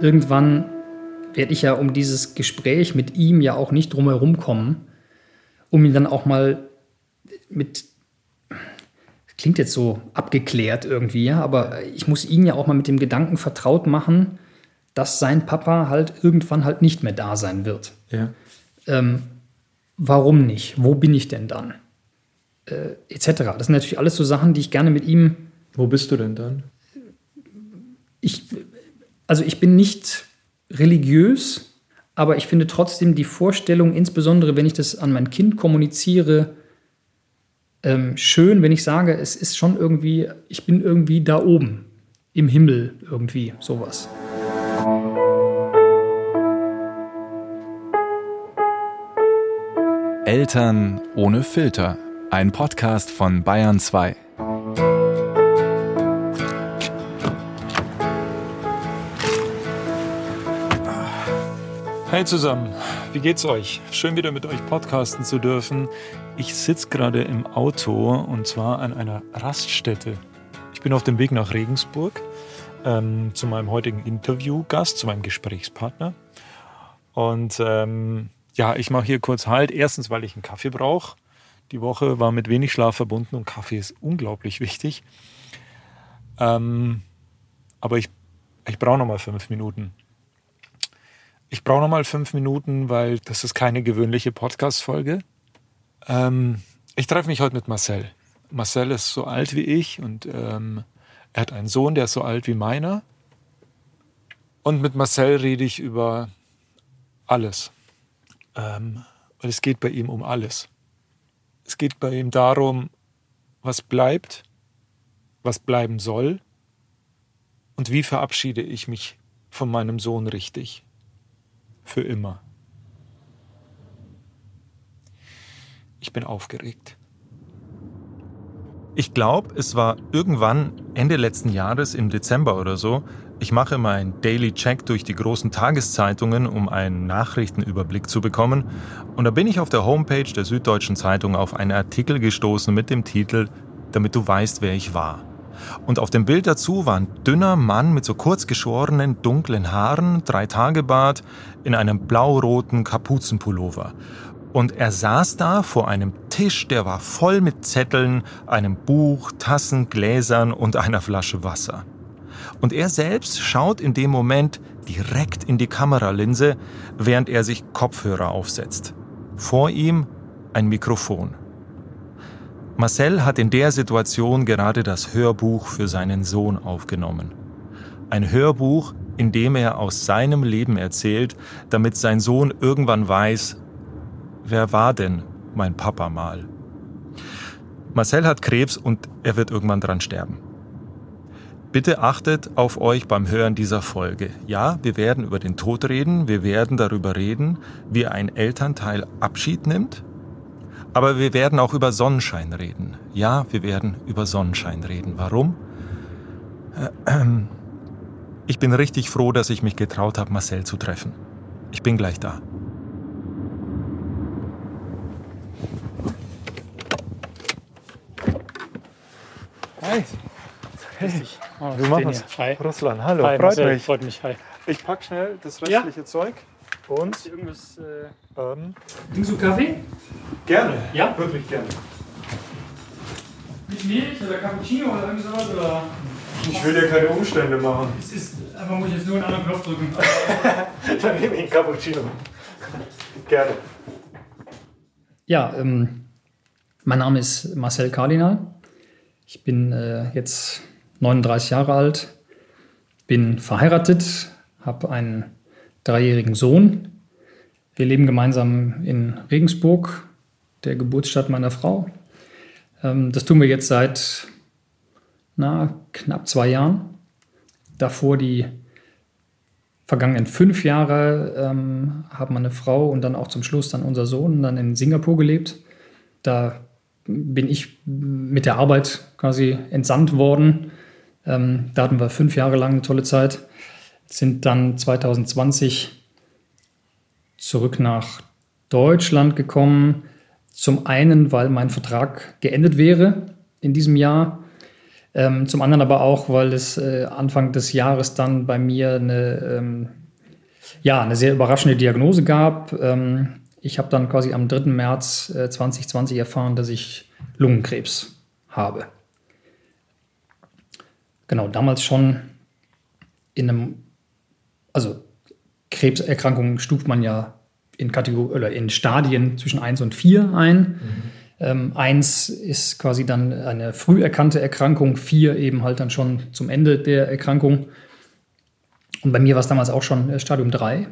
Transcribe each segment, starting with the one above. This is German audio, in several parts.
irgendwann werde ich ja um dieses Gespräch mit ihm ja auch nicht drumherum kommen, um ihn dann auch mal mit, klingt jetzt so abgeklärt irgendwie, ja, aber ich muss ihn ja auch mal mit dem Gedanken vertraut machen, dass sein Papa halt irgendwann halt nicht mehr da sein wird. Ja. Ähm, warum nicht? Wo bin ich denn dann? Äh, etc. Das sind natürlich alles so Sachen, die ich gerne mit ihm. Wo bist du denn dann? Ich, also ich bin nicht religiös, aber ich finde trotzdem die Vorstellung, insbesondere wenn ich das an mein Kind kommuniziere, ähm, schön, wenn ich sage, es ist schon irgendwie, ich bin irgendwie da oben, im Himmel irgendwie, sowas. Eltern ohne Filter. Ein Podcast von Bayern 2. Hey zusammen, wie geht's euch? Schön wieder mit euch podcasten zu dürfen. Ich sitze gerade im Auto und zwar an einer Raststätte. Ich bin auf dem Weg nach Regensburg ähm, zu meinem heutigen Interviewgast, zu meinem Gesprächspartner. Und ähm, ja, ich mache hier kurz Halt. Erstens, weil ich einen Kaffee brauche. Die Woche war mit wenig Schlaf verbunden und Kaffee ist unglaublich wichtig. Ähm, aber ich, ich brauche noch mal fünf Minuten. Ich brauche noch mal fünf Minuten, weil das ist keine gewöhnliche Podcast-Folge. Ähm, ich treffe mich heute mit Marcel. Marcel ist so alt wie ich und ähm, er hat einen Sohn, der ist so alt wie meiner. Und mit Marcel rede ich über alles. Ähm, weil es geht bei ihm um alles. Es geht bei ihm darum, was bleibt, was bleiben soll und wie verabschiede ich mich von meinem Sohn richtig. Für immer. Ich bin aufgeregt. Ich glaube, es war irgendwann Ende letzten Jahres im Dezember oder so, ich mache meinen Daily Check durch die großen Tageszeitungen, um einen Nachrichtenüberblick zu bekommen. Und da bin ich auf der Homepage der Süddeutschen Zeitung auf einen Artikel gestoßen mit dem Titel Damit du weißt, wer ich war. Und auf dem Bild dazu war ein dünner Mann mit so kurz geschorenen, dunklen Haaren, drei Tage Bart, in einem blau-roten Kapuzenpullover. Und er saß da vor einem Tisch, der war voll mit Zetteln, einem Buch, Tassen, Gläsern und einer Flasche Wasser. Und er selbst schaut in dem Moment direkt in die Kameralinse, während er sich Kopfhörer aufsetzt. Vor ihm ein Mikrofon. Marcel hat in der Situation gerade das Hörbuch für seinen Sohn aufgenommen. Ein Hörbuch, in dem er aus seinem Leben erzählt, damit sein Sohn irgendwann weiß, wer war denn mein Papa mal? Marcel hat Krebs und er wird irgendwann dran sterben. Bitte achtet auf euch beim Hören dieser Folge. Ja, wir werden über den Tod reden, wir werden darüber reden, wie ein Elternteil Abschied nimmt, aber wir werden auch über Sonnenschein reden. Ja, wir werden über Sonnenschein reden. Warum? Ich bin richtig froh, dass ich mich getraut habe, Marcel zu treffen. Ich bin gleich da. Hi. Hey. Oh, wir machen es. Russland, hallo, Hi, freut Marcel, mich. Freut mich, hi. Ich pack schnell das restliche Zeug und Irgendwas, äh, ähm, trinkst du Kaffee? gerne. Ja? Wirklich gerne. Mit Milch oder Cappuccino oder irgendwie sowas? Oder? Ich will dir keine Umstände machen. Es ist, einfach muss ich jetzt nur einen anderen Knopf drücken. Dann nehme ich einen Cappuccino. gerne. Ja, ähm, mein Name ist Marcel Kardinal. Ich bin äh, jetzt 39 Jahre alt, bin verheiratet, habe einen dreijährigen Sohn. Wir leben gemeinsam in Regensburg, der Geburtsstadt meiner Frau. Ähm, das tun wir jetzt seit na, knapp zwei Jahren. Davor die vergangenen fünf Jahre ähm, haben meine Frau und dann auch zum Schluss dann unser Sohn dann in Singapur gelebt. Da bin ich mit der Arbeit quasi entsandt worden. Ähm, da hatten wir fünf Jahre lang eine tolle Zeit. Sind dann 2020 zurück nach Deutschland gekommen. Zum einen, weil mein Vertrag geendet wäre in diesem Jahr. Ähm, zum anderen aber auch, weil es äh, Anfang des Jahres dann bei mir eine, ähm, ja, eine sehr überraschende Diagnose gab. Ähm, ich habe dann quasi am 3. März äh, 2020 erfahren, dass ich Lungenkrebs habe. Genau, damals schon in einem, also Krebserkrankungen stuft man ja in Kategor oder in Stadien zwischen 1 und 4 ein. Mhm. Ähm, eins ist quasi dann eine früh erkannte Erkrankung, vier eben halt dann schon zum Ende der Erkrankung. Und bei mir war es damals auch schon äh, Stadium 3.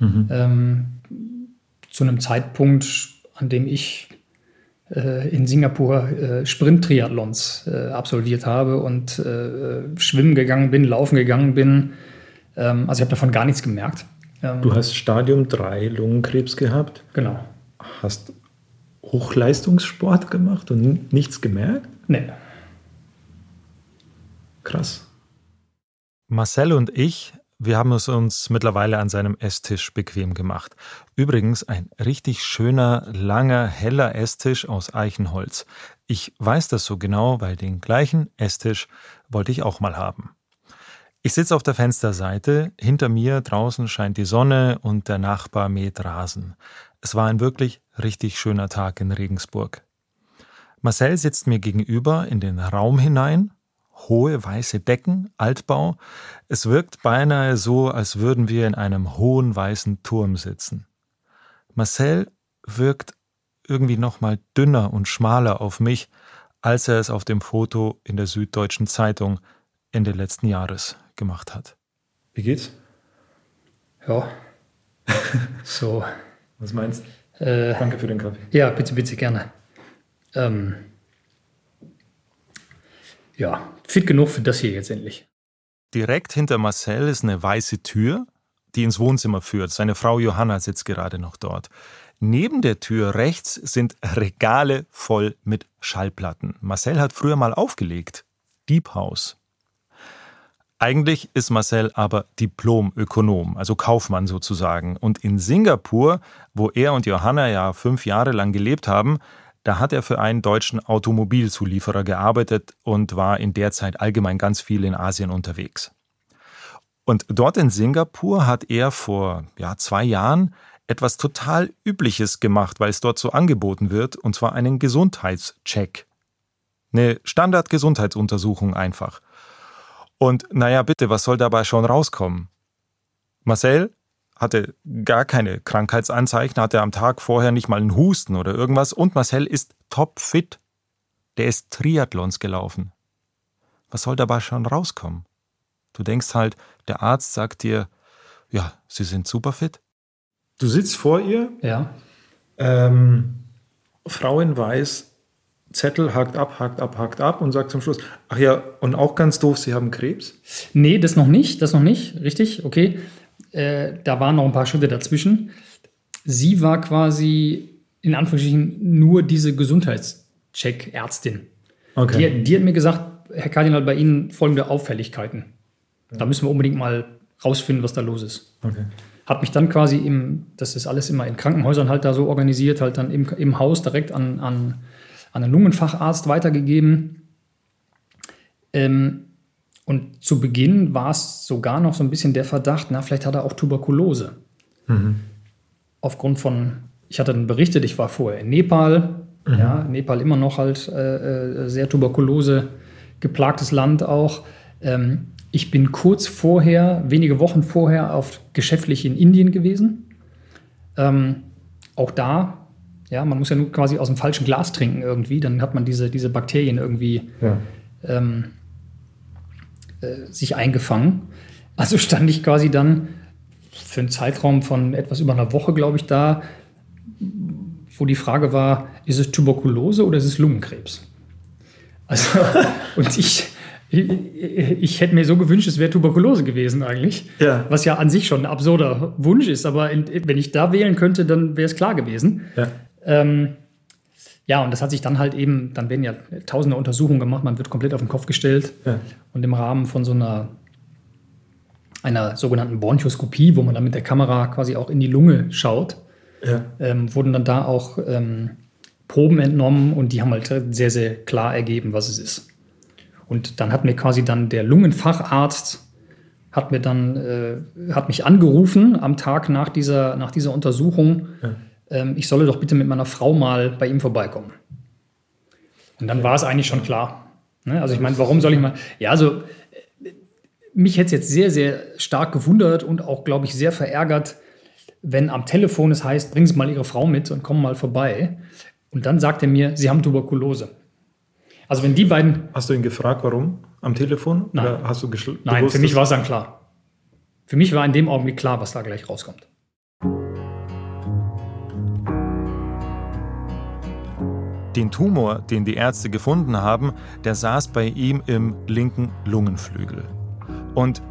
Mhm. Ähm, zu einem Zeitpunkt, an dem ich äh, in Singapur äh, Sprint-Triathlons äh, absolviert habe und äh, schwimmen gegangen bin, laufen gegangen bin. Ähm, also ich habe davon gar nichts gemerkt. Ähm, du hast Stadium 3 Lungenkrebs gehabt. Genau. Hast Hochleistungssport gemacht und nichts gemerkt? Nee. Krass. Marcel und ich, wir haben es uns mittlerweile an seinem Esstisch bequem gemacht. Übrigens ein richtig schöner, langer, heller Esstisch aus Eichenholz. Ich weiß das so genau, weil den gleichen Esstisch wollte ich auch mal haben. Ich sitze auf der Fensterseite, hinter mir draußen scheint die Sonne und der Nachbar mäht Rasen. Es war ein wirklich richtig schöner Tag in Regensburg. Marcel sitzt mir gegenüber in den Raum hinein, hohe weiße Decken, Altbau. Es wirkt beinahe so, als würden wir in einem hohen weißen Turm sitzen. Marcel wirkt irgendwie nochmal dünner und schmaler auf mich, als er es auf dem Foto in der Süddeutschen Zeitung Ende letzten Jahres gemacht hat. Wie geht's? Ja. so. Was meinst du? Äh, Danke für den Kaffee. Ja, bitte, bitte, gerne. Ähm, ja, fit genug für das hier jetzt endlich. Direkt hinter Marcel ist eine weiße Tür, die ins Wohnzimmer führt. Seine Frau Johanna sitzt gerade noch dort. Neben der Tür rechts sind Regale voll mit Schallplatten. Marcel hat früher mal aufgelegt. Deep House. Eigentlich ist Marcel aber Diplom-Ökonom, also Kaufmann sozusagen. Und in Singapur, wo er und Johanna ja fünf Jahre lang gelebt haben, da hat er für einen deutschen Automobilzulieferer gearbeitet und war in der Zeit allgemein ganz viel in Asien unterwegs. Und dort in Singapur hat er vor ja, zwei Jahren etwas total Übliches gemacht, weil es dort so angeboten wird, und zwar einen Gesundheitscheck. Eine Standard-Gesundheitsuntersuchung einfach. Und naja, bitte, was soll dabei schon rauskommen? Marcel hatte gar keine Krankheitsanzeichen, hatte am Tag vorher nicht mal einen Husten oder irgendwas und Marcel ist topfit. Der ist Triathlons gelaufen. Was soll dabei schon rauskommen? Du denkst halt, der Arzt sagt dir, ja, Sie sind super fit. Du sitzt vor ihr. Ja. Ähm, Frau in Weiß Zettel, hakt ab, hakt ab, hakt ab und sagt zum Schluss, ach ja, und auch ganz doof, Sie haben Krebs? Nee, das noch nicht, das noch nicht, richtig, okay. Äh, da waren noch ein paar Schritte dazwischen. Sie war quasi in Anführungsstrichen nur diese Gesundheitscheck-Ärztin. Okay. Die, die, hat mir gesagt, Herr Kardinal, bei Ihnen folgende Auffälligkeiten. Da müssen wir unbedingt mal rausfinden, was da los ist. Okay. Hat mich dann quasi im, das ist alles immer in Krankenhäusern halt da so organisiert, halt dann im, im Haus direkt an, an an einen Lungenfacharzt weitergegeben. Ähm, und zu Beginn war es sogar noch so ein bisschen der Verdacht, na, vielleicht hat er auch Tuberkulose. Mhm. Aufgrund von, ich hatte dann berichtet, ich war vorher in Nepal, mhm. ja, Nepal immer noch halt äh, äh, sehr Tuberkulose geplagtes Land auch. Ähm, ich bin kurz vorher, wenige Wochen vorher, auf geschäftlich in Indien gewesen. Ähm, auch da ja, man muss ja nur quasi aus dem falschen Glas trinken irgendwie, dann hat man diese, diese Bakterien irgendwie ja. ähm, äh, sich eingefangen. Also stand ich quasi dann für einen Zeitraum von etwas über einer Woche, glaube ich, da, wo die Frage war, ist es Tuberkulose oder ist es Lungenkrebs? Also, und ich, ich, ich, hätte mir so gewünscht, es wäre Tuberkulose gewesen eigentlich. Ja. Was ja an sich schon ein absurder Wunsch ist. Aber in, wenn ich da wählen könnte, dann wäre es klar gewesen. Ja. Ähm, ja, und das hat sich dann halt eben, dann werden ja tausende Untersuchungen gemacht, man wird komplett auf den Kopf gestellt. Ja. Und im Rahmen von so einer, einer sogenannten Bronchoskopie, wo man dann mit der Kamera quasi auch in die Lunge schaut, ja. ähm, wurden dann da auch ähm, Proben entnommen und die haben halt sehr, sehr klar ergeben, was es ist. Und dann hat mir quasi dann der Lungenfacharzt hat mir dann äh, hat mich angerufen am Tag nach dieser, nach dieser Untersuchung. Ja. Ähm, ich solle doch bitte mit meiner Frau mal bei ihm vorbeikommen. Und dann war es eigentlich schon klar. Ne? Also ich meine, warum soll ich mal. Ja, also äh, mich hätte es jetzt sehr, sehr stark gewundert und auch, glaube ich, sehr verärgert, wenn am Telefon es heißt, bringen Sie mal Ihre Frau mit und kommen mal vorbei. Und dann sagt er mir, Sie haben Tuberkulose. Also wenn die beiden. Hast du ihn gefragt, warum? Am Telefon? Nein. Oder hast du Nein, für mich war es dann klar. Für mich war in dem Augenblick klar, was da gleich rauskommt. Den Tumor, den die Ärzte gefunden haben, der saß bei ihm im linken Lungenflügel. Und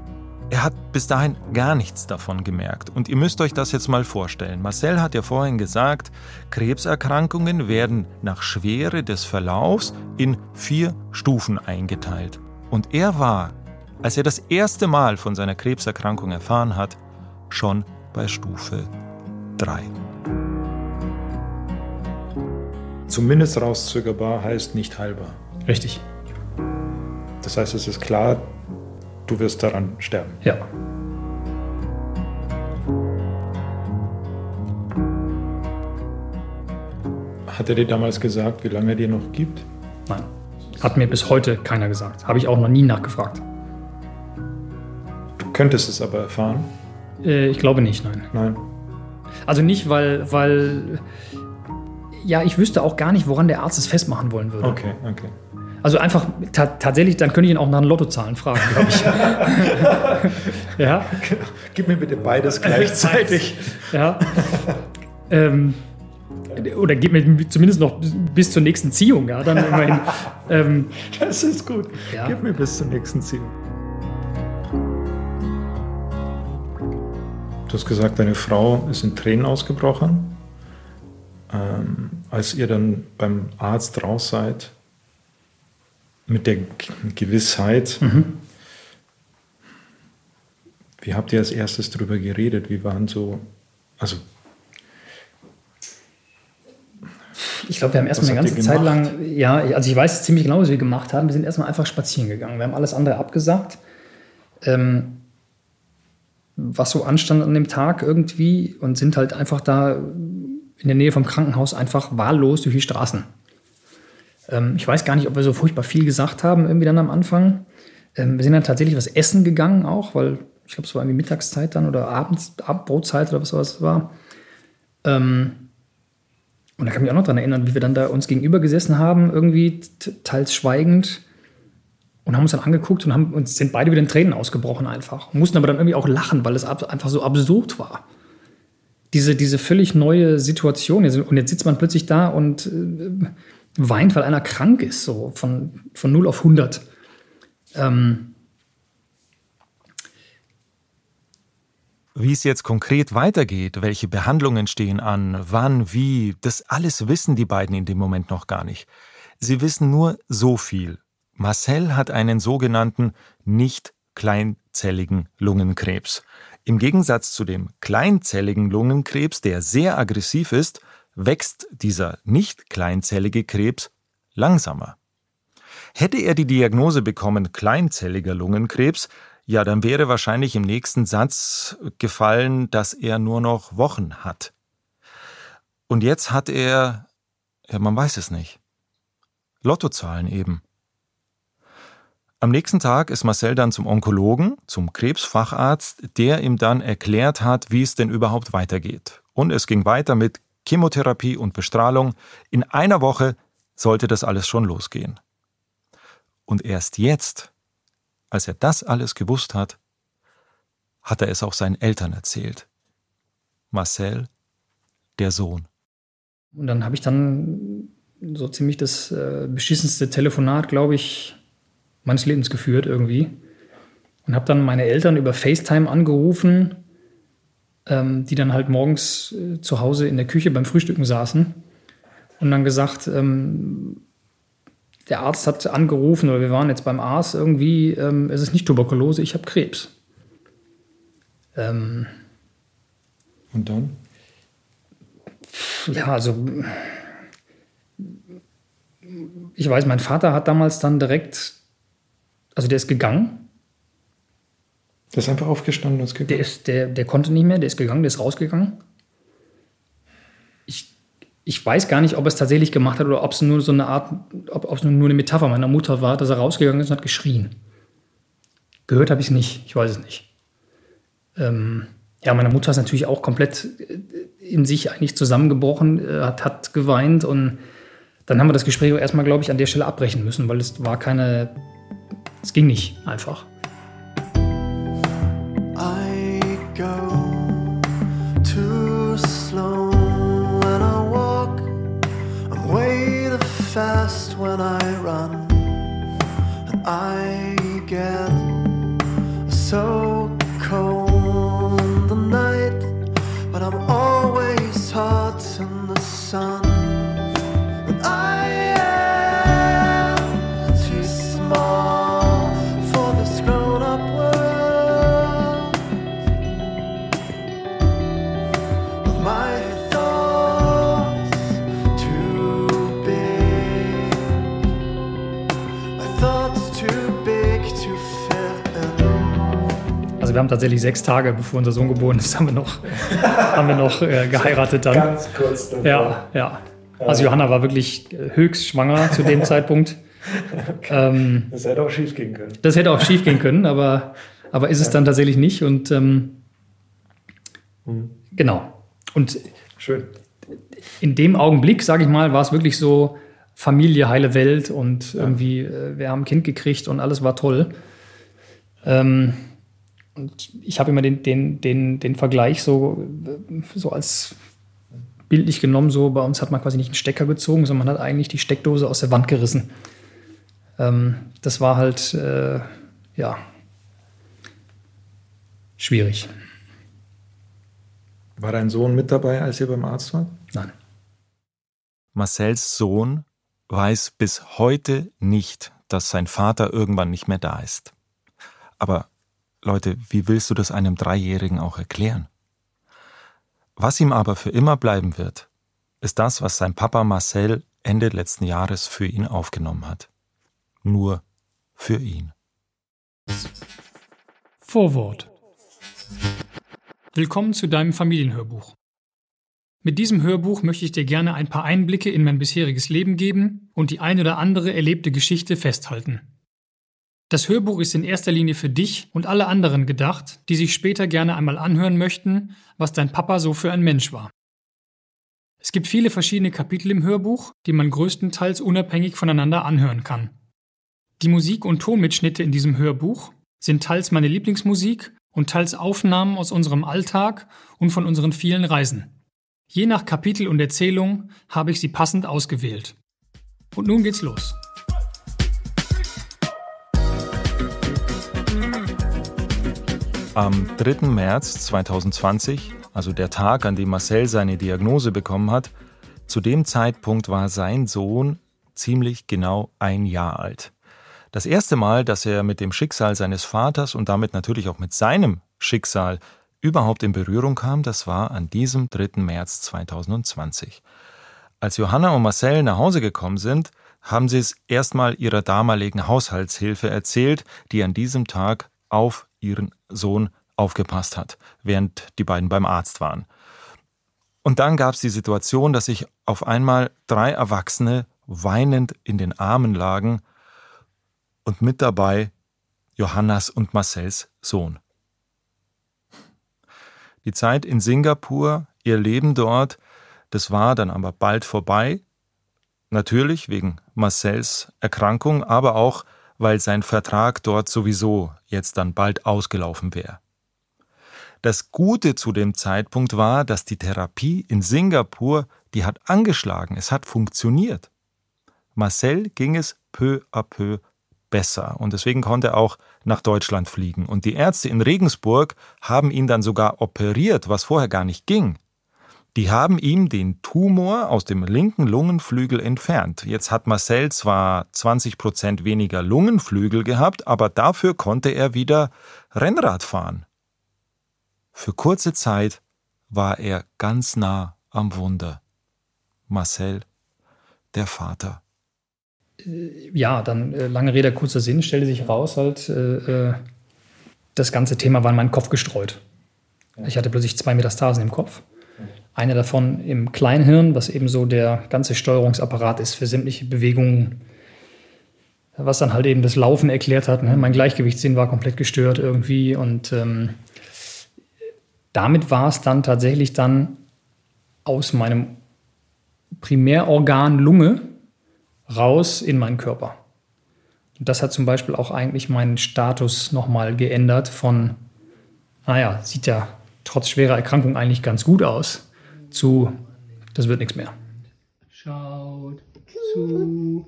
er hat bis dahin gar nichts davon gemerkt. Und ihr müsst euch das jetzt mal vorstellen. Marcel hat ja vorhin gesagt, Krebserkrankungen werden nach Schwere des Verlaufs in vier Stufen eingeteilt. Und er war, als er das erste Mal von seiner Krebserkrankung erfahren hat, schon bei Stufe 3. Zumindest rauszögerbar heißt nicht heilbar. Richtig. Das heißt, es ist klar, du wirst daran sterben. Ja. Hat er dir damals gesagt, wie lange er dir noch gibt? Nein. Hat mir bis heute keiner gesagt. Habe ich auch noch nie nachgefragt. Du könntest es aber erfahren? Äh, ich glaube nicht, nein. Nein. Also nicht, weil, weil. Ja, ich wüsste auch gar nicht, woran der Arzt es festmachen wollen würde. Okay, okay. Also einfach ta tatsächlich, dann könnte ich ihn auch nach den Lottozahlen fragen, glaube ich. ja. Gib mir bitte beides gleichzeitig. ja. ähm, oder gib mir zumindest noch bis zur nächsten Ziehung, ja, dann immerhin. Ähm, das ist gut. Ja. Gib mir bis zur nächsten Ziehung. Du hast gesagt, deine Frau ist in Tränen ausgebrochen. Ähm, als ihr dann beim Arzt raus seid, mit der Gewissheit. Mhm. Wie habt ihr als erstes darüber geredet? Wie waren so, also ich glaube, wir haben erstmal eine ganze Zeit lang, ja, also ich weiß ziemlich genau, was wir gemacht haben. Wir sind erstmal einfach spazieren gegangen. Wir haben alles andere abgesagt. Ähm, was so anstand an dem Tag irgendwie und sind halt einfach da in der Nähe vom Krankenhaus einfach wahllos durch die Straßen ähm, ich weiß gar nicht, ob wir so furchtbar viel gesagt haben, irgendwie dann am Anfang. Ähm, wir sind dann tatsächlich was essen gegangen auch, weil ich glaube, es war irgendwie Mittagszeit dann oder Abends, Abendbrotzeit oder was es war. Ähm, und da kann ich mich auch noch daran erinnern, wie wir dann da uns gegenüber gesessen haben, irgendwie teils schweigend und haben uns dann angeguckt und haben uns sind beide wieder in Tränen ausgebrochen einfach. Mussten aber dann irgendwie auch lachen, weil es einfach so absurd war. Diese, diese völlig neue Situation. Und jetzt sitzt man plötzlich da und äh, weint, weil einer krank ist, so von, von 0 auf 100. Ähm, Wie es jetzt konkret weitergeht, welche Behandlungen stehen an, wann, wie, das alles wissen die beiden in dem Moment noch gar nicht. Sie wissen nur so viel. Marcel hat einen sogenannten nicht kleinzelligen Lungenkrebs. Im Gegensatz zu dem kleinzelligen Lungenkrebs, der sehr aggressiv ist, wächst dieser nicht kleinzellige Krebs langsamer. Hätte er die Diagnose bekommen kleinzelliger Lungenkrebs, ja, dann wäre wahrscheinlich im nächsten Satz gefallen, dass er nur noch Wochen hat. Und jetzt hat er, ja, man weiß es nicht. Lottozahlen eben. Am nächsten Tag ist Marcel dann zum Onkologen, zum Krebsfacharzt, der ihm dann erklärt hat, wie es denn überhaupt weitergeht. Und es ging weiter mit Chemotherapie und Bestrahlung. In einer Woche sollte das alles schon losgehen. Und erst jetzt, als er das alles gewusst hat, hat er es auch seinen Eltern erzählt. Marcel, der Sohn. Und dann habe ich dann so ziemlich das äh, beschissenste Telefonat, glaube ich, meines Lebens geführt irgendwie. Und habe dann meine Eltern über FaceTime angerufen ähm, die dann halt morgens äh, zu Hause in der Küche beim Frühstücken saßen und dann gesagt, ähm, der Arzt hat angerufen oder wir waren jetzt beim Arzt irgendwie, ähm, es ist nicht Tuberkulose, ich habe Krebs. Ähm, und dann? Ja, also ich weiß, mein Vater hat damals dann direkt Also der ist gegangen. Der ist einfach aufgestanden und ist gegangen? Der, ist, der, der konnte nicht mehr, der ist gegangen, der ist rausgegangen. Ich, ich weiß gar nicht, ob er es tatsächlich gemacht hat oder ob es nur so eine Art, ob es nur eine Metapher meiner Mutter war, dass er rausgegangen ist und hat geschrien. Gehört habe ich es nicht, ich weiß es nicht. Ähm, ja, meine Mutter ist natürlich auch komplett äh, in sich eigentlich zusammengebrochen, äh, hat, hat geweint und dann haben wir das Gespräch erstmal, glaube ich, an der Stelle abbrechen müssen, weil es war keine, es ging nicht einfach. Fast when I run. I get so wir haben tatsächlich sechs Tage, bevor unser Sohn geboren ist, haben wir noch, haben wir noch äh, geheiratet dann. Ganz kurz davor. Ja, ja. Also Johanna war wirklich äh, höchst schwanger zu dem Zeitpunkt. Okay. Ähm, das hätte auch schief gehen können. Das hätte auch schief gehen können, aber, aber ist es dann tatsächlich nicht. Und ähm, mhm. genau. Und Schön. in dem Augenblick, sage ich mal, war es wirklich so Familie, heile Welt und ja. irgendwie, äh, wir haben ein Kind gekriegt und alles war toll. Ähm, und ich habe immer den, den, den, den Vergleich so, so als bildlich genommen, so bei uns hat man quasi nicht einen Stecker gezogen, sondern man hat eigentlich die Steckdose aus der Wand gerissen. Ähm, das war halt, äh, ja, schwierig. War dein Sohn mit dabei, als ihr beim Arzt wart? Nein. Marcells Sohn weiß bis heute nicht, dass sein Vater irgendwann nicht mehr da ist. Aber Leute, wie willst du das einem Dreijährigen auch erklären? Was ihm aber für immer bleiben wird, ist das, was sein Papa Marcel Ende letzten Jahres für ihn aufgenommen hat. Nur für ihn. Vorwort. Willkommen zu deinem Familienhörbuch. Mit diesem Hörbuch möchte ich dir gerne ein paar Einblicke in mein bisheriges Leben geben und die ein oder andere erlebte Geschichte festhalten. Das Hörbuch ist in erster Linie für dich und alle anderen gedacht, die sich später gerne einmal anhören möchten, was dein Papa so für ein Mensch war. Es gibt viele verschiedene Kapitel im Hörbuch, die man größtenteils unabhängig voneinander anhören kann. Die Musik- und Tonmitschnitte in diesem Hörbuch sind teils meine Lieblingsmusik und teils Aufnahmen aus unserem Alltag und von unseren vielen Reisen. Je nach Kapitel und Erzählung habe ich sie passend ausgewählt. Und nun geht's los. Am 3. März 2020, also der Tag, an dem Marcel seine Diagnose bekommen hat, zu dem Zeitpunkt war sein Sohn ziemlich genau ein Jahr alt. Das erste Mal, dass er mit dem Schicksal seines Vaters und damit natürlich auch mit seinem Schicksal überhaupt in Berührung kam, das war an diesem 3. März 2020. Als Johanna und Marcel nach Hause gekommen sind, haben sie es erstmal ihrer damaligen Haushaltshilfe erzählt, die an diesem Tag auf ihren Sohn aufgepasst hat, während die beiden beim Arzt waren. Und dann gab es die Situation, dass sich auf einmal drei Erwachsene weinend in den Armen lagen und mit dabei Johannas und Marcells Sohn. Die Zeit in Singapur, ihr Leben dort, das war dann aber bald vorbei. Natürlich wegen Marcells Erkrankung, aber auch weil sein Vertrag dort sowieso jetzt dann bald ausgelaufen wäre. Das Gute zu dem Zeitpunkt war, dass die Therapie in Singapur, die hat angeschlagen, es hat funktioniert. Marcel ging es peu à peu besser und deswegen konnte er auch nach Deutschland fliegen. Und die Ärzte in Regensburg haben ihn dann sogar operiert, was vorher gar nicht ging. Die haben ihm den Tumor aus dem linken Lungenflügel entfernt. Jetzt hat Marcel zwar 20 Prozent weniger Lungenflügel gehabt, aber dafür konnte er wieder Rennrad fahren. Für kurze Zeit war er ganz nah am Wunder. Marcel, der Vater. äh, ja, dann äh, lange Rede, kurzer Sinn, stellte sich raus, halt, äh, äh, das ganze Thema war in meinen Kopf gestreut. Ich hatte plötzlich zwei Metastasen im Kopf. Eine davon im Kleinhirn, was eben so der ganze Steuerungsapparat ist für sämtliche Bewegungen, was dann halt eben das Laufen erklärt hat. Ne? Mein Gleichgewichtssinn war komplett gestört irgendwie und ähm, damit war es dann tatsächlich dann aus meinem Primärorgan Lunge raus in meinen Körper. Und das hat zum Beispiel auch eigentlich meinen Status nochmal geändert von, naja, sieht ja trotz schwerer Erkrankung eigentlich ganz gut aus, zu, das wird nichts mehr. Schaut zu,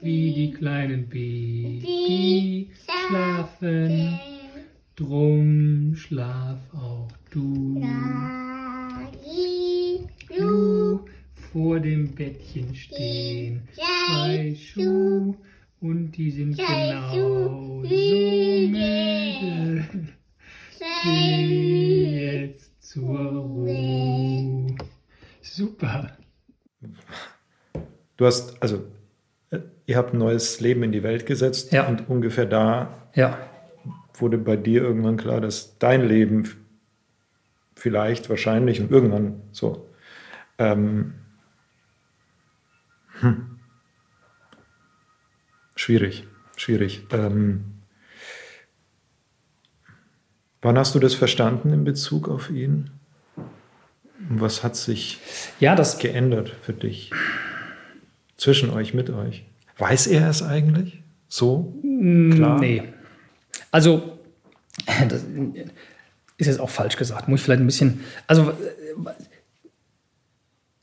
wie die kleinen Babys schlafen, drum schlaf auch du. Du vor dem Bettchen stehen, zwei Schuhe und die sind genau so müde. Geh jetzt zur Ruhe. Super. Du hast, also, äh, ihr habt ein neues Leben in die Welt gesetzt ja. und ungefähr da ja. wurde bei dir irgendwann klar, dass dein Leben vielleicht, wahrscheinlich und irgendwann so ähm, hm. Schwierig, schwierig. Ähm, wann hast du das verstanden in Bezug auf ihn? Und was hat sich ja, das geändert für dich? Zwischen euch, mit euch? Weiß er es eigentlich? So? Mm, Klar? Nee. Also, das ist jetzt auch falsch gesagt. Muss ich vielleicht ein bisschen. Also,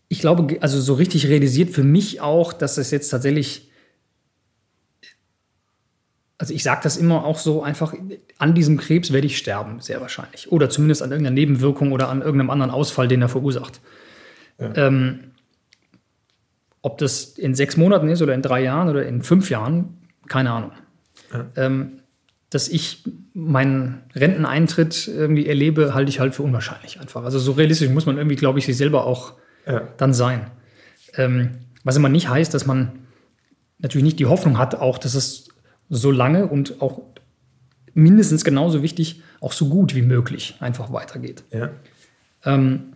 ich glaube, also so richtig realisiert für mich auch, dass es jetzt tatsächlich, also ich sage das immer auch so einfach, an diesem Krebs werde ich sterben, sehr wahrscheinlich. Oder zumindest an irgendeiner Nebenwirkung oder an irgendeinem anderen Ausfall, den er verursacht. Ja. Ähm, ob das in sechs Monaten ist oder in drei Jahren oder in fünf Jahren, keine Ahnung. Ja. Ähm, dass ich meinen Renteneintritt irgendwie erlebe, halte ich halt für unwahrscheinlich einfach. Also so realistisch muss man irgendwie, glaube ich, sich selber auch ja. dann sein. Ähm, was immer nicht heißt, dass man natürlich nicht die Hoffnung hat, auch dass es so lange und auch mindestens genauso wichtig, auch so gut wie möglich einfach weitergeht. Ja. Ähm,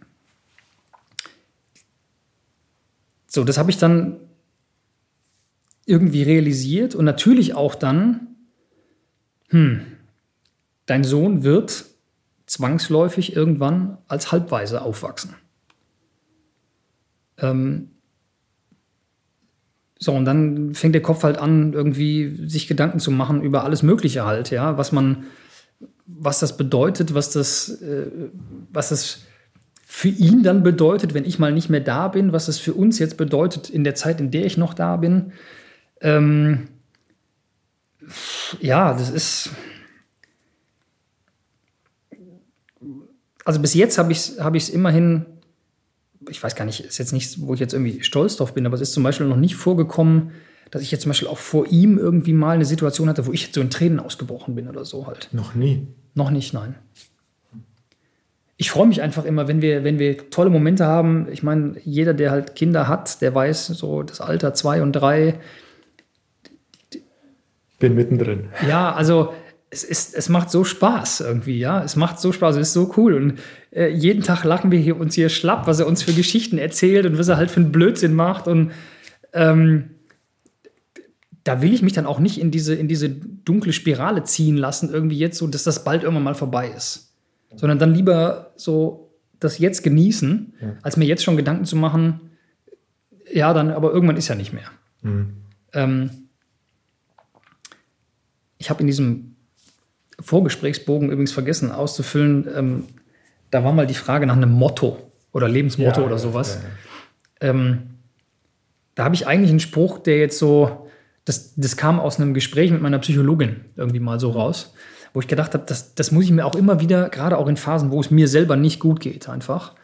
so, das habe ich dann irgendwie realisiert und natürlich auch dann, hm, dein Sohn wird zwangsläufig irgendwann als Halbweise aufwachsen. Ähm, so, und dann fängt der Kopf halt an, irgendwie sich Gedanken zu machen über alles Mögliche halt, ja, was man, was das bedeutet, was das, äh, was das für ihn dann bedeutet, wenn ich mal nicht mehr da bin, was das für uns jetzt bedeutet in der Zeit, in der ich noch da bin. Ähm, ja, das ist. Also bis jetzt habe ich es hab immerhin ich weiß gar nicht, ist jetzt nichts, wo ich jetzt irgendwie stolz drauf bin, aber es ist zum Beispiel noch nicht vorgekommen, dass ich jetzt zum Beispiel auch vor ihm irgendwie mal eine Situation hatte, wo ich jetzt so in Tränen ausgebrochen bin oder so halt. Noch nie? Noch nicht, nein. Ich freue mich einfach immer, wenn wir, wenn wir tolle Momente haben. Ich meine, jeder, der halt Kinder hat, der weiß so das Alter zwei und drei. Bin mittendrin. Ja, also es, ist, es macht so Spaß irgendwie, ja. Es macht so Spaß, es ist so cool. Und äh, jeden Tag lachen wir hier uns hier schlapp, was er uns für Geschichten erzählt und was er halt für einen Blödsinn macht. Und ähm, da will ich mich dann auch nicht in diese, in diese dunkle Spirale ziehen lassen, irgendwie jetzt so, dass das bald irgendwann mal vorbei ist. Sondern dann lieber so das jetzt genießen, ja. als mir jetzt schon Gedanken zu machen, ja, dann, aber irgendwann ist ja nicht mehr. Mhm. Ähm, ich habe in diesem Vorgesprächsbogen übrigens vergessen auszufüllen. Ähm, da war mal die Frage nach einem Motto oder Lebensmotto ja, oder sowas. Ja, ja. Ähm, da habe ich eigentlich einen Spruch, der jetzt so, das, das kam aus einem Gespräch mit meiner Psychologin irgendwie mal so raus, wo ich gedacht habe, das, das muss ich mir auch immer wieder, gerade auch in Phasen, wo es mir selber nicht gut geht, einfach,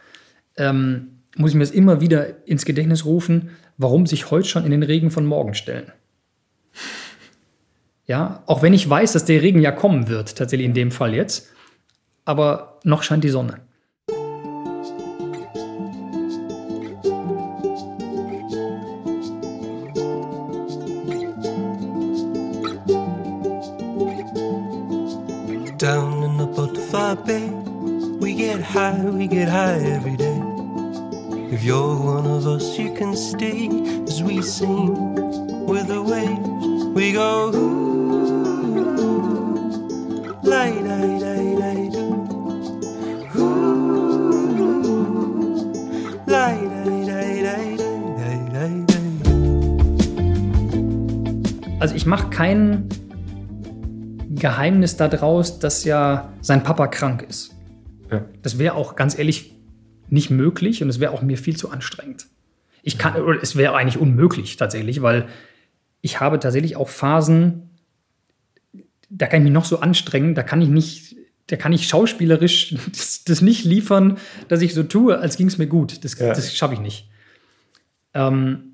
ähm, muss ich mir das immer wieder ins Gedächtnis rufen, warum sich heute schon in den Regen von morgen stellen. Ja, auch wenn ich weiß, dass der Regen ja kommen wird, tatsächlich in dem Fall jetzt. Aber noch scheint die Sonne. Down in the butterfly bay, we get high, we get high every day. If you're one of us, you can stay as we sing Geheimnis daraus, dass ja sein Papa krank ist. Ja. Das wäre auch ganz ehrlich nicht möglich und es wäre auch mir viel zu anstrengend. Ich kann, oder es wäre eigentlich unmöglich tatsächlich, weil ich habe tatsächlich auch Phasen, da kann ich mich noch so anstrengen, da kann ich nicht, da kann ich schauspielerisch das, das nicht liefern, dass ich so tue, als ging es mir gut. Das, ja. das schaffe ich nicht. Ähm, äh,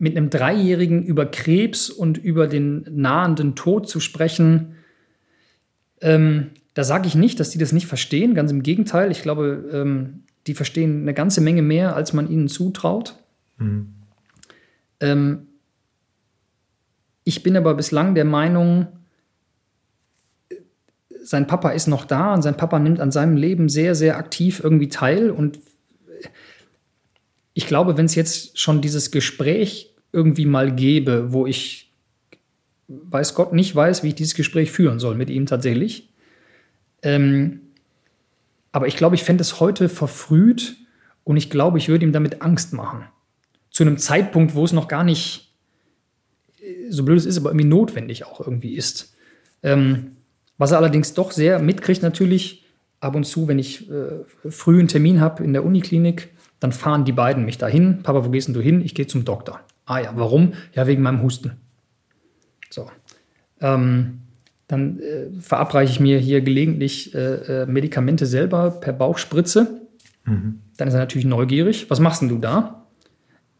mit einem Dreijährigen über Krebs und über den nahenden Tod zu sprechen, ähm, da sage ich nicht, dass die das nicht verstehen. Ganz im Gegenteil. Ich glaube, ähm, die verstehen eine ganze Menge mehr, als man ihnen zutraut. Mhm. Ähm, ich bin aber bislang der Meinung, sein Papa ist noch da und sein Papa nimmt an seinem Leben sehr, sehr aktiv irgendwie teil. Und ich glaube, wenn es jetzt schon dieses Gespräch irgendwie mal gäbe, wo ich, weiß Gott, nicht weiß, wie ich dieses Gespräch führen soll mit ihm tatsächlich, ähm, aber ich glaube, ich fände es heute verfrüht und ich glaube, ich würde ihm damit Angst machen. Zu einem Zeitpunkt, wo es noch gar nicht, äh, so blöd ist, aber irgendwie notwendig auch irgendwie ist. Ähm, was er allerdings doch sehr mitkriegt, natürlich, ab und zu, wenn ich äh, früh einen Termin habe in der Uniklinik, dann fahren die beiden mich dahin. Papa, wo gehst denn du hin? Ich gehe zum Doktor. Ah ja, warum? Ja, wegen meinem Husten. So. Ähm, dann äh, verabreiche ich mir hier gelegentlich äh, äh, Medikamente selber per Bauchspritze. Mhm. Dann ist er natürlich neugierig. Was machst denn du da?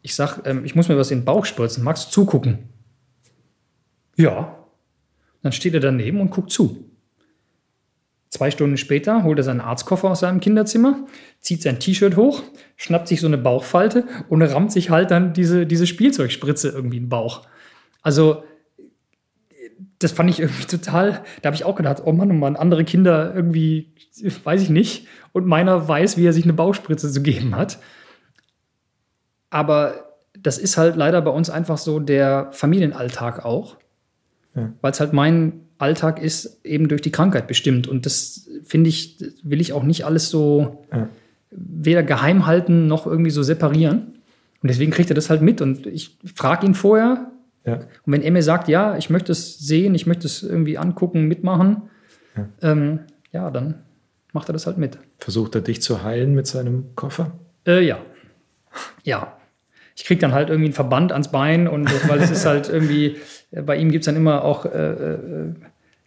Ich sage, ähm, ich muss mir was in den Bauch spritzen. Magst du zugucken? Ja. Dann steht er daneben und guckt zu. Zwei Stunden später holt er seinen Arztkoffer aus seinem Kinderzimmer, zieht sein T-Shirt hoch, schnappt sich so eine Bauchfalte und rammt sich halt dann diese, diese Spielzeugspritze irgendwie in den Bauch. Also das fand ich irgendwie total, da habe ich auch gedacht, oh Mann, oh Mann, andere Kinder irgendwie, weiß ich nicht. Und meiner weiß, wie er sich eine Bauchspritze zu geben hat. Aber das ist halt leider bei uns einfach so der Familienalltag auch. Ja. Weil es halt mein Alltag ist, eben durch die Krankheit bestimmt. Und das finde ich, will ich auch nicht alles so ja. weder geheim halten noch irgendwie so separieren. Und deswegen kriegt er das halt mit. Und ich frage ihn vorher, ja. Und wenn er mir sagt, ja, ich möchte es sehen, ich möchte es irgendwie angucken, mitmachen, ja. Ähm, ja, dann macht er das halt mit. Versucht er dich zu heilen mit seinem Koffer? Äh, ja. Ja. Ich kriege dann halt irgendwie einen Verband ans Bein und weil es ist halt irgendwie, äh, bei ihm gibt es dann immer auch, äh, äh,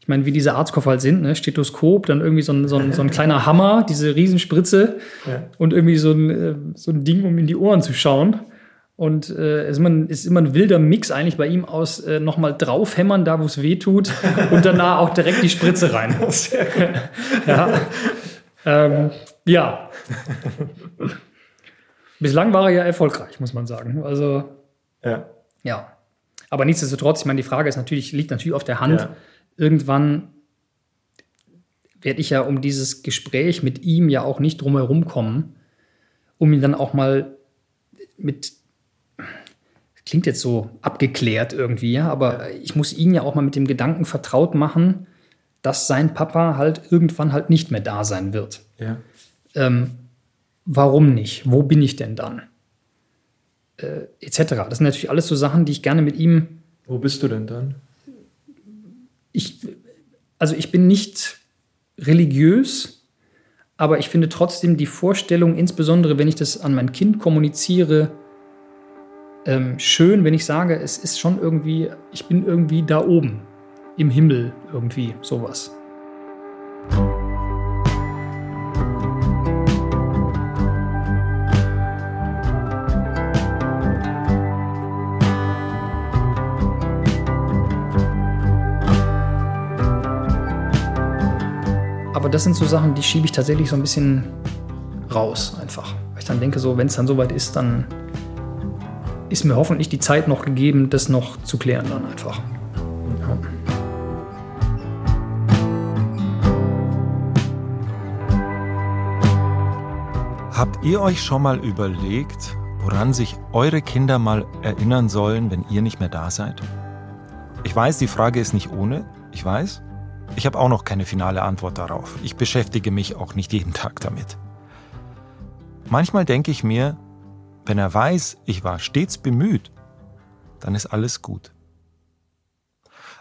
ich meine, wie diese Arztkoffer halt sind, ne? Stethoskop, dann irgendwie so ein, so ein, so ein kleiner Hammer, diese Riesenspritze ja. und irgendwie so ein, äh, so ein Ding, um in die Ohren zu schauen. Und äh, es ist, immer, ist immer ein wilder Mix eigentlich bei ihm aus äh, nochmal draufhämmern, da wo es weh tut, und danach auch direkt die Spritze rein. ja. Ähm, ja. Bislang war er ja erfolgreich, muss man sagen. Also, ja. ja. Aber nichtsdestotrotz, ich meine, die Frage ist natürlich, liegt natürlich auf der Hand. Ja. Irgendwann werde ich ja um dieses Gespräch mit ihm ja auch nicht drumherum kommen, um ihn dann auch mal mit klingt jetzt so abgeklärt irgendwie, ja, aber ich muss ihn ja auch mal mit dem Gedanken vertraut machen, dass sein Papa halt irgendwann halt nicht mehr da sein wird. Ja. Ähm, warum nicht? Wo bin ich denn dann? Äh, etc. Das sind natürlich alles so Sachen, die ich gerne mit ihm. Wo bist du denn dann? Ich, also ich bin nicht religiös, aber ich finde trotzdem die Vorstellung, insbesondere wenn ich das an mein Kind kommuniziere, ähm, schön, wenn ich sage, es ist schon irgendwie, ich bin irgendwie da oben, im Himmel irgendwie, sowas. Das sind so Sachen, die schiebe ich tatsächlich so ein bisschen raus einfach. Weil ich dann denke, so, wenn es dann soweit ist, dann ist mir hoffentlich die Zeit noch gegeben, das noch zu klären dann einfach. Ja. Habt ihr euch schon mal überlegt, woran sich eure Kinder mal erinnern sollen, wenn ihr nicht mehr da seid? Ich weiß, die Frage ist nicht ohne, ich weiß. Ich habe auch noch keine finale Antwort darauf. Ich beschäftige mich auch nicht jeden Tag damit. Manchmal denke ich mir, wenn er weiß, ich war stets bemüht, dann ist alles gut.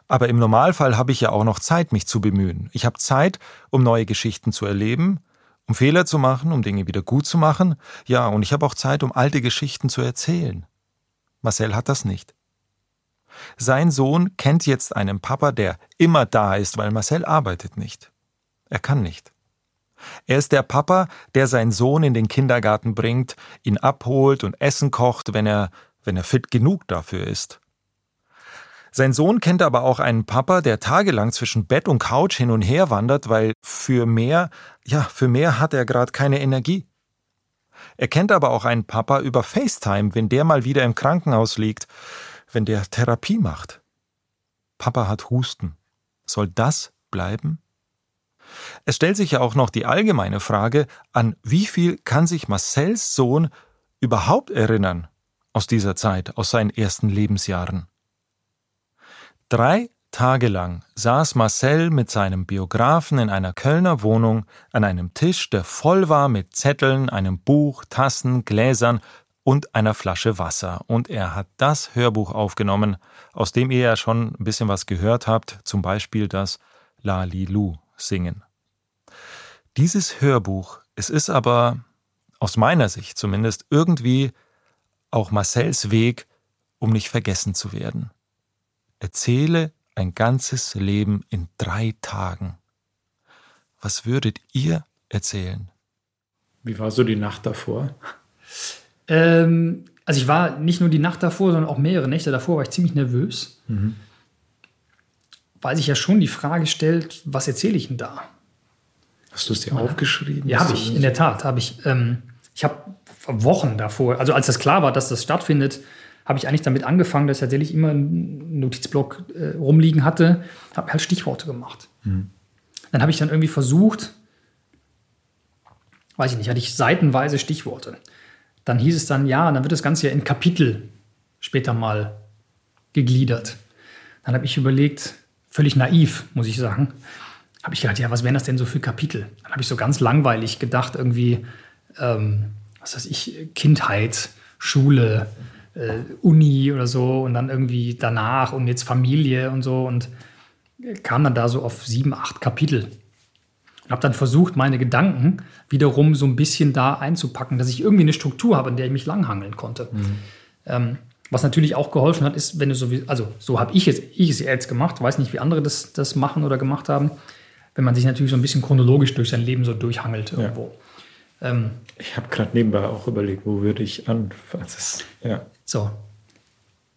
Aber im Normalfall habe ich ja auch noch Zeit, mich zu bemühen. Ich habe Zeit, um neue Geschichten zu erleben um Fehler zu machen, um Dinge wieder gut zu machen. Ja, und ich habe auch Zeit, um alte Geschichten zu erzählen. Marcel hat das nicht. Sein Sohn kennt jetzt einen Papa, der immer da ist, weil Marcel arbeitet nicht. Er kann nicht. Er ist der Papa, der seinen Sohn in den Kindergarten bringt, ihn abholt und Essen kocht, wenn er, wenn er fit genug dafür ist. Sein Sohn kennt aber auch einen Papa, der tagelang zwischen Bett und Couch hin und her wandert, weil für mehr, ja, für mehr hat er gerade keine Energie. Er kennt aber auch einen Papa über FaceTime, wenn der mal wieder im Krankenhaus liegt, wenn der Therapie macht. Papa hat Husten. Soll das bleiben? Es stellt sich ja auch noch die allgemeine Frage, an wie viel kann sich Marcells Sohn überhaupt erinnern aus dieser Zeit, aus seinen ersten Lebensjahren? Drei Tage lang saß Marcel mit seinem Biografen in einer Kölner Wohnung an einem Tisch, der voll war mit Zetteln, einem Buch, Tassen, Gläsern und einer Flasche Wasser. Und er hat das Hörbuch aufgenommen, aus dem ihr ja schon ein bisschen was gehört habt, zum Beispiel das Lalilu singen. Dieses Hörbuch, es ist aber aus meiner Sicht zumindest irgendwie auch Marcells Weg, um nicht vergessen zu werden. Erzähle ein ganzes Leben in drei Tagen. Was würdet ihr erzählen? Wie war so die Nacht davor? Ähm, also ich war nicht nur die Nacht davor, sondern auch mehrere Nächte davor war ich ziemlich nervös, mhm. weil sich ja schon die Frage stellt, was erzähle ich denn da? Hast du es dir aufgeschrieben? Ja, habe ich, in der Tat. Habe ich. Ähm, ich habe Wochen davor, also als das klar war, dass das stattfindet, habe ich eigentlich damit angefangen, dass ich tatsächlich immer einen Notizblock äh, rumliegen hatte, habe halt Stichworte gemacht. Mhm. Dann habe ich dann irgendwie versucht, weiß ich nicht, hatte ich seitenweise Stichworte. Dann hieß es dann, ja, dann wird das Ganze ja in Kapitel später mal gegliedert. Dann habe ich überlegt, völlig naiv, muss ich sagen, habe ich gedacht, ja, was wären das denn so für Kapitel? Dann habe ich so ganz langweilig gedacht, irgendwie, ähm, was weiß ich, Kindheit, Schule, äh, Uni oder so und dann irgendwie danach und jetzt Familie und so und kam dann da so auf sieben, acht Kapitel. Und habe dann versucht, meine Gedanken wiederum so ein bisschen da einzupacken, dass ich irgendwie eine Struktur habe, in der ich mich langhangeln konnte. Mhm. Ähm, was natürlich auch geholfen hat, ist, wenn du so, wie, also so habe ich es, ich es jetzt gemacht, weiß nicht, wie andere das, das machen oder gemacht haben, wenn man sich natürlich so ein bisschen chronologisch durch sein Leben so durchhangelt irgendwo. Ja. Ähm, ich habe gerade nebenbei auch überlegt, wo würde ich anfangen. Ja. So.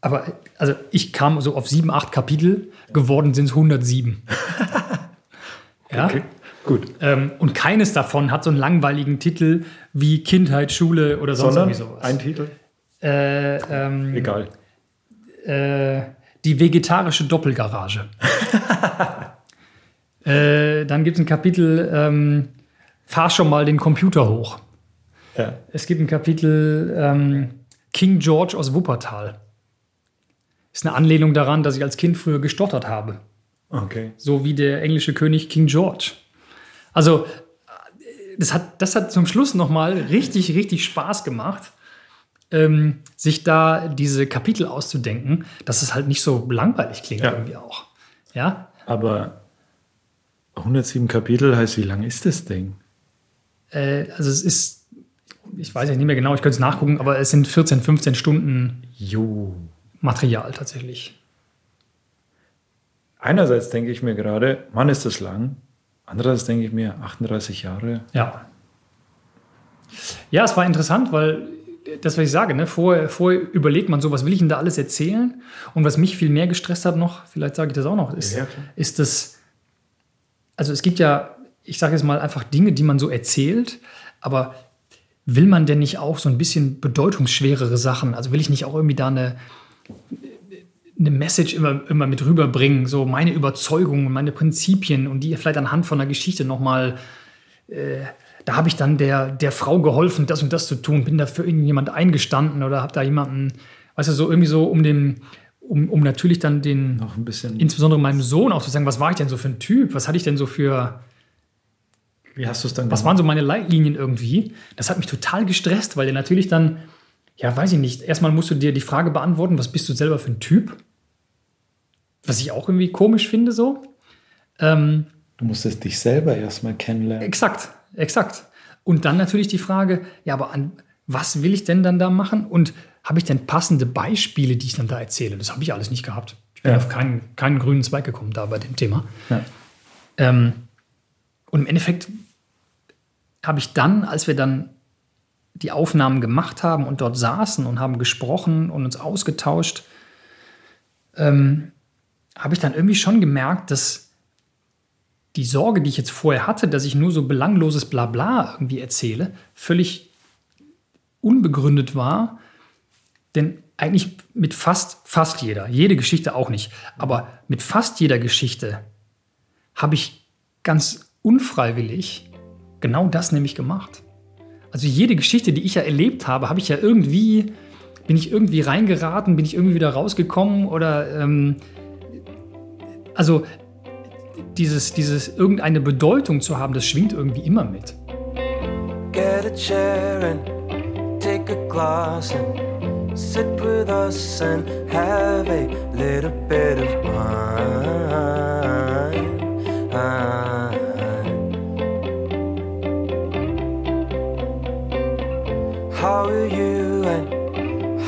Aber also ich kam so auf sieben, acht Kapitel, geworden sind es 107. ja. Okay. Gut. Ähm, und keines davon hat so einen langweiligen Titel wie Kindheit, Schule oder sonst Sondern irgendwie sowas. Ein Titel? Äh, ähm, Egal. Äh, die vegetarische Doppelgarage. äh, dann gibt es ein Kapitel, ähm, fahr schon mal den Computer hoch. Ja. Es gibt ein Kapitel, ähm, King George aus Wuppertal. Ist eine Anlehnung daran, dass ich als Kind früher gestottert habe. Okay. So wie der englische König King George. Also, das hat, das hat zum Schluss nochmal richtig, richtig Spaß gemacht, ähm, sich da diese Kapitel auszudenken, dass es halt nicht so langweilig klingt ja. irgendwie auch. Ja? Aber 107 Kapitel heißt, wie lang ist das Ding? Äh, also es ist ich weiß nicht mehr genau, ich könnte es nachgucken, aber es sind 14, 15 Stunden jo. Material tatsächlich. Einerseits denke ich mir gerade, Mann, ist das lang. Andererseits denke ich mir, 38 Jahre. Ja. Ja, es war interessant, weil das, was ich sage, ne, vorher, vorher überlegt man so, was will ich denn da alles erzählen? Und was mich viel mehr gestresst hat noch, vielleicht sage ich das auch noch, ist, ja, ist das, also es gibt ja, ich sage jetzt mal einfach Dinge, die man so erzählt, aber will man denn nicht auch so ein bisschen bedeutungsschwerere Sachen? Also will ich nicht auch irgendwie da eine, eine Message immer, immer mit rüberbringen, so meine Überzeugungen, meine Prinzipien und die vielleicht anhand von einer Geschichte nochmal äh, da habe ich dann der, der Frau geholfen, das und das zu tun, bin da für irgendjemand eingestanden oder habe da jemanden, weißt du, so irgendwie so um den, um, um natürlich dann den, noch ein bisschen, insbesondere meinem Sohn auch zu sagen, was war ich denn so für ein Typ, was hatte ich denn so für, wie hast du es dann was waren so meine Leitlinien irgendwie? Das hat mich total gestresst, weil der natürlich dann, ja, weiß ich nicht, erstmal musst du dir die Frage beantworten, was bist du selber für ein Typ? Was ich auch irgendwie komisch finde so. Ähm, du musstest dich selber erstmal kennenlernen. Exakt, exakt. Und dann natürlich die Frage, ja, aber an was will ich denn dann da machen? Und habe ich denn passende Beispiele, die ich dann da erzähle? Das habe ich alles nicht gehabt. Ich bin ja. auf keinen, keinen grünen Zweig gekommen da bei dem Thema. Ja. Ähm, und im Endeffekt habe ich dann, als wir dann die Aufnahmen gemacht haben und dort saßen und haben gesprochen und uns ausgetauscht, ähm, habe ich dann irgendwie schon gemerkt, dass die Sorge, die ich jetzt vorher hatte, dass ich nur so belangloses Blabla irgendwie erzähle, völlig unbegründet war. Denn eigentlich mit fast, fast jeder, jede Geschichte auch nicht, aber mit fast jeder Geschichte habe ich ganz unfreiwillig genau das nämlich gemacht. Also jede Geschichte, die ich ja erlebt habe, habe ich ja irgendwie, bin ich irgendwie reingeraten, bin ich irgendwie wieder rausgekommen oder ähm, also dieses, dieses irgendeine Bedeutung zu haben, das schwingt irgendwie immer mit. Get a chair and take a glass and sit with us and have a little bit of wine.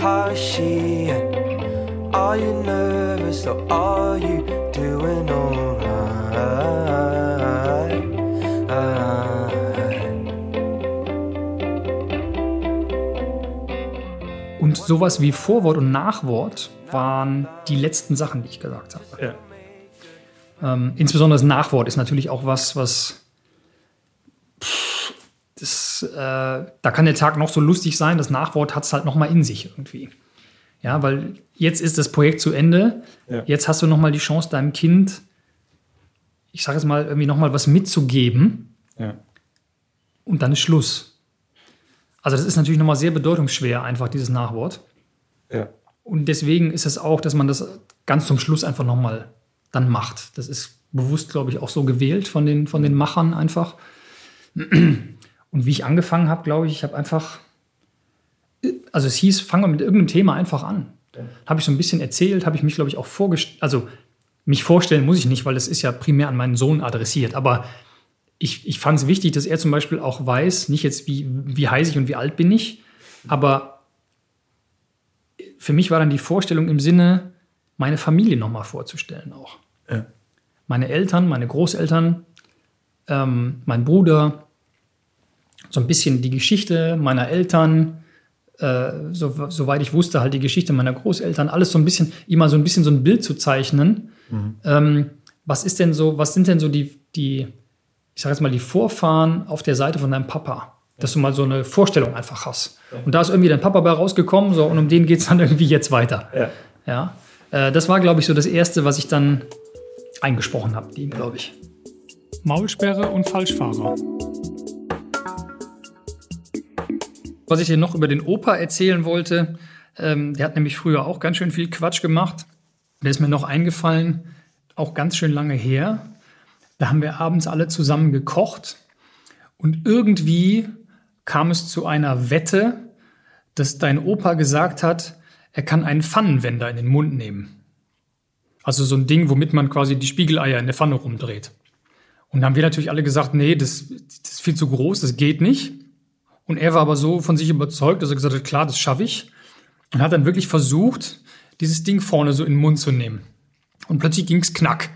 How is she and are you nervous or are you doing alright? Und sowas wie Vorwort und Nachwort waren die letzten Sachen, die ich gesagt habe. Ja. Ähm, insbesondere das Nachwort ist natürlich auch was, was das, äh, da kann der Tag noch so lustig sein, das Nachwort hat es halt noch mal in sich irgendwie. Ja, weil jetzt ist das Projekt zu Ende. Ja. Jetzt hast du noch mal die Chance, deinem Kind, ich sage jetzt mal, irgendwie noch mal was mitzugeben. Ja. Und dann ist Schluss. Also das ist natürlich noch mal sehr bedeutungsschwer, einfach dieses Nachwort. Ja. Und deswegen ist es auch, dass man das ganz zum Schluss einfach noch mal dann macht. Das ist bewusst, glaube ich, auch so gewählt von den, von den Machern einfach. Und wie ich angefangen habe, glaube ich, ich habe einfach, also es hieß, fangen wir mit irgendeinem Thema einfach an. Ja. Habe ich so ein bisschen erzählt, habe ich mich, glaube ich, auch vorgestellt, also mich vorstellen muss ich nicht, weil das ist ja primär an meinen Sohn adressiert. Aber ich, ich fand es wichtig, dass er zum Beispiel auch weiß, nicht jetzt wie, wie heiß ich und wie alt bin ich, aber für mich war dann die Vorstellung im Sinne, meine Familie nochmal vorzustellen auch. Ja. Meine Eltern, meine Großeltern, ähm, mein Bruder, so ein bisschen die Geschichte meiner Eltern, äh, so, soweit ich wusste, halt die Geschichte meiner Großeltern, alles so ein bisschen, immer so ein bisschen so ein Bild zu zeichnen. Mhm. Ähm, was ist denn so, was sind denn so die, die, ich sage jetzt mal, die Vorfahren auf der Seite von deinem Papa? Dass du mal so eine Vorstellung einfach hast. Ja. Und da ist irgendwie dein Papa bei rausgekommen, so, und um den geht es dann irgendwie jetzt weiter. Ja. ja? Äh, das war, glaube ich, so das Erste, was ich dann eingesprochen habe, die, glaube ich. Maulsperre und Falschfahrer. Was ich dir noch über den Opa erzählen wollte, ähm, der hat nämlich früher auch ganz schön viel Quatsch gemacht. Der ist mir noch eingefallen, auch ganz schön lange her. Da haben wir abends alle zusammen gekocht und irgendwie kam es zu einer Wette, dass dein Opa gesagt hat, er kann einen Pfannenwender in den Mund nehmen. Also so ein Ding, womit man quasi die Spiegeleier in der Pfanne rumdreht. Und da haben wir natürlich alle gesagt, nee, das, das ist viel zu groß, das geht nicht. Und er war aber so von sich überzeugt, dass er gesagt hat, klar, das schaffe ich. Und hat dann wirklich versucht, dieses Ding vorne so in den Mund zu nehmen. Und plötzlich ging es knack.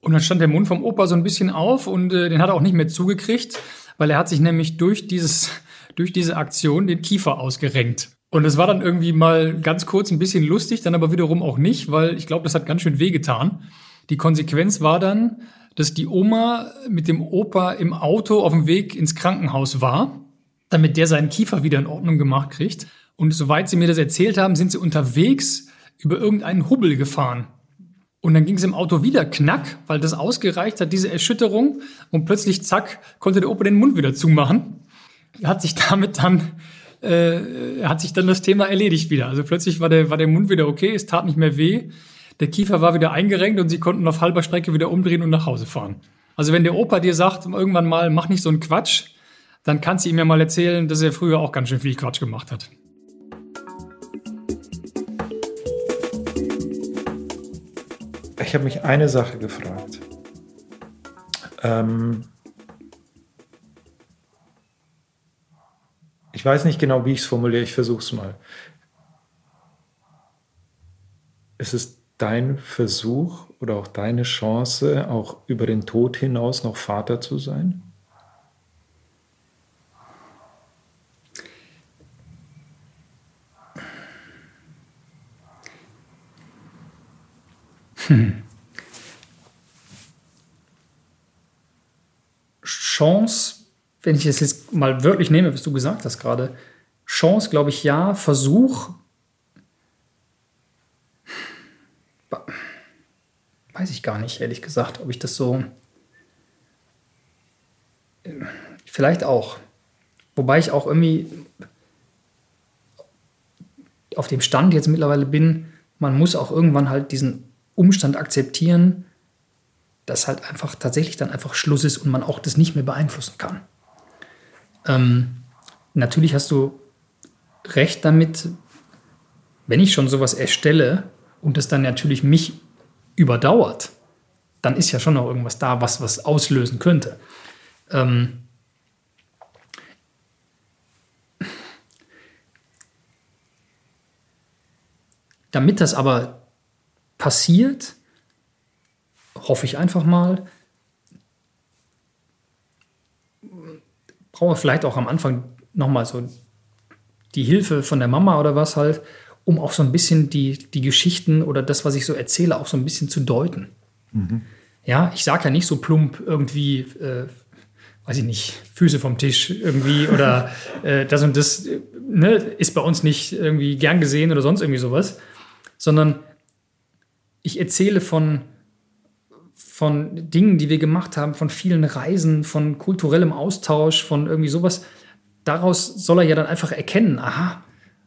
Und dann stand der Mund vom Opa so ein bisschen auf und äh, den hat er auch nicht mehr zugekriegt, weil er hat sich nämlich durch, dieses, durch diese Aktion den Kiefer ausgerenkt. Und es war dann irgendwie mal ganz kurz ein bisschen lustig, dann aber wiederum auch nicht, weil ich glaube, das hat ganz schön wehgetan. Die Konsequenz war dann, dass die Oma mit dem Opa im Auto auf dem Weg ins Krankenhaus war damit der seinen Kiefer wieder in Ordnung gemacht kriegt. Und soweit sie mir das erzählt haben, sind sie unterwegs über irgendeinen Hubbel gefahren. Und dann ging es im Auto wieder knack, weil das ausgereicht hat, diese Erschütterung. Und plötzlich, zack, konnte der Opa den Mund wieder zumachen. Hat sich damit dann, äh, hat sich dann das Thema erledigt wieder. Also plötzlich war der, war der Mund wieder okay, es tat nicht mehr weh. Der Kiefer war wieder eingerenkt und sie konnten auf halber Strecke wieder umdrehen und nach Hause fahren. Also wenn der Opa dir sagt, irgendwann mal, mach nicht so einen Quatsch, dann kannst du ihm ja mal erzählen, dass er früher auch ganz schön viel Quatsch gemacht hat. Ich habe mich eine Sache gefragt. Ähm ich weiß nicht genau, wie ich es formuliere, ich versuche es mal. Ist es dein Versuch oder auch deine Chance, auch über den Tod hinaus noch Vater zu sein? Chance, wenn ich es jetzt mal wörtlich nehme, was du gesagt hast gerade, Chance, glaube ich, ja, Versuch, weiß ich gar nicht, ehrlich gesagt, ob ich das so, vielleicht auch. Wobei ich auch irgendwie auf dem Stand jetzt mittlerweile bin, man muss auch irgendwann halt diesen Umstand akzeptieren, dass halt einfach tatsächlich dann einfach Schluss ist und man auch das nicht mehr beeinflussen kann. Ähm, natürlich hast du recht damit, wenn ich schon sowas erstelle und das dann natürlich mich überdauert, dann ist ja schon noch irgendwas da, was was auslösen könnte. Ähm, damit das aber passiert, hoffe ich einfach mal, brauchen wir vielleicht auch am Anfang nochmal so die Hilfe von der Mama oder was halt, um auch so ein bisschen die, die Geschichten oder das, was ich so erzähle, auch so ein bisschen zu deuten. Mhm. Ja, ich sage ja nicht so plump irgendwie, äh, weiß ich nicht, Füße vom Tisch irgendwie oder äh, das und das ne, ist bei uns nicht irgendwie gern gesehen oder sonst irgendwie sowas, sondern ich erzähle von, von Dingen, die wir gemacht haben, von vielen Reisen, von kulturellem Austausch, von irgendwie sowas. Daraus soll er ja dann einfach erkennen, aha,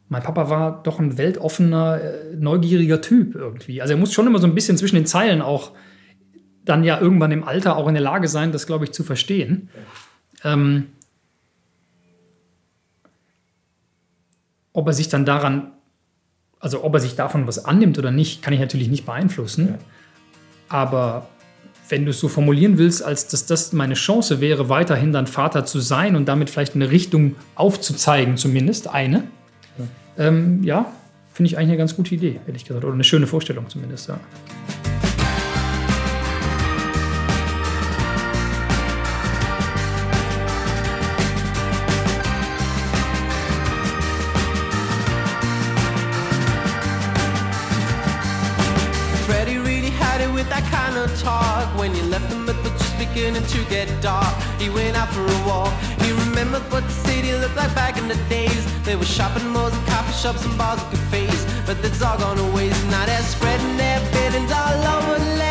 mein Papa war doch ein weltoffener, äh, neugieriger Typ irgendwie. Also er muss schon immer so ein bisschen zwischen den Zeilen auch dann ja irgendwann im Alter auch in der Lage sein, das, glaube ich, zu verstehen. Ähm, ob er sich dann daran also ob er sich davon was annimmt oder nicht, kann ich natürlich nicht beeinflussen. Ja. Aber wenn du es so formulieren willst, als dass das meine Chance wäre, weiterhin dann Vater zu sein und damit vielleicht eine Richtung aufzuzeigen, zumindest eine, ja, ähm, ja finde ich eigentlich eine ganz gute Idee, ehrlich gesagt. Oder eine schöne Vorstellung zumindest, ja. Beginning to get dark. He went out for a walk. He remembered what the city looked like back in the days. There were shopping malls and coffee shops and bars and cafes. But that's all gone to. Now they're spreading their buildings all over the land.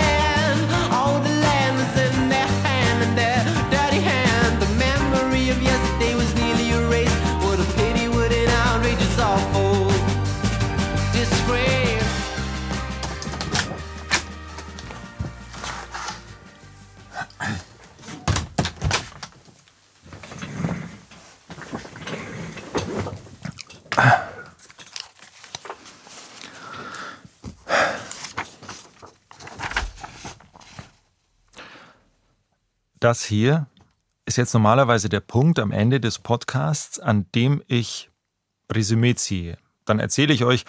Das hier ist jetzt normalerweise der Punkt am Ende des Podcasts, an dem ich Resümee ziehe. Dann erzähle ich euch,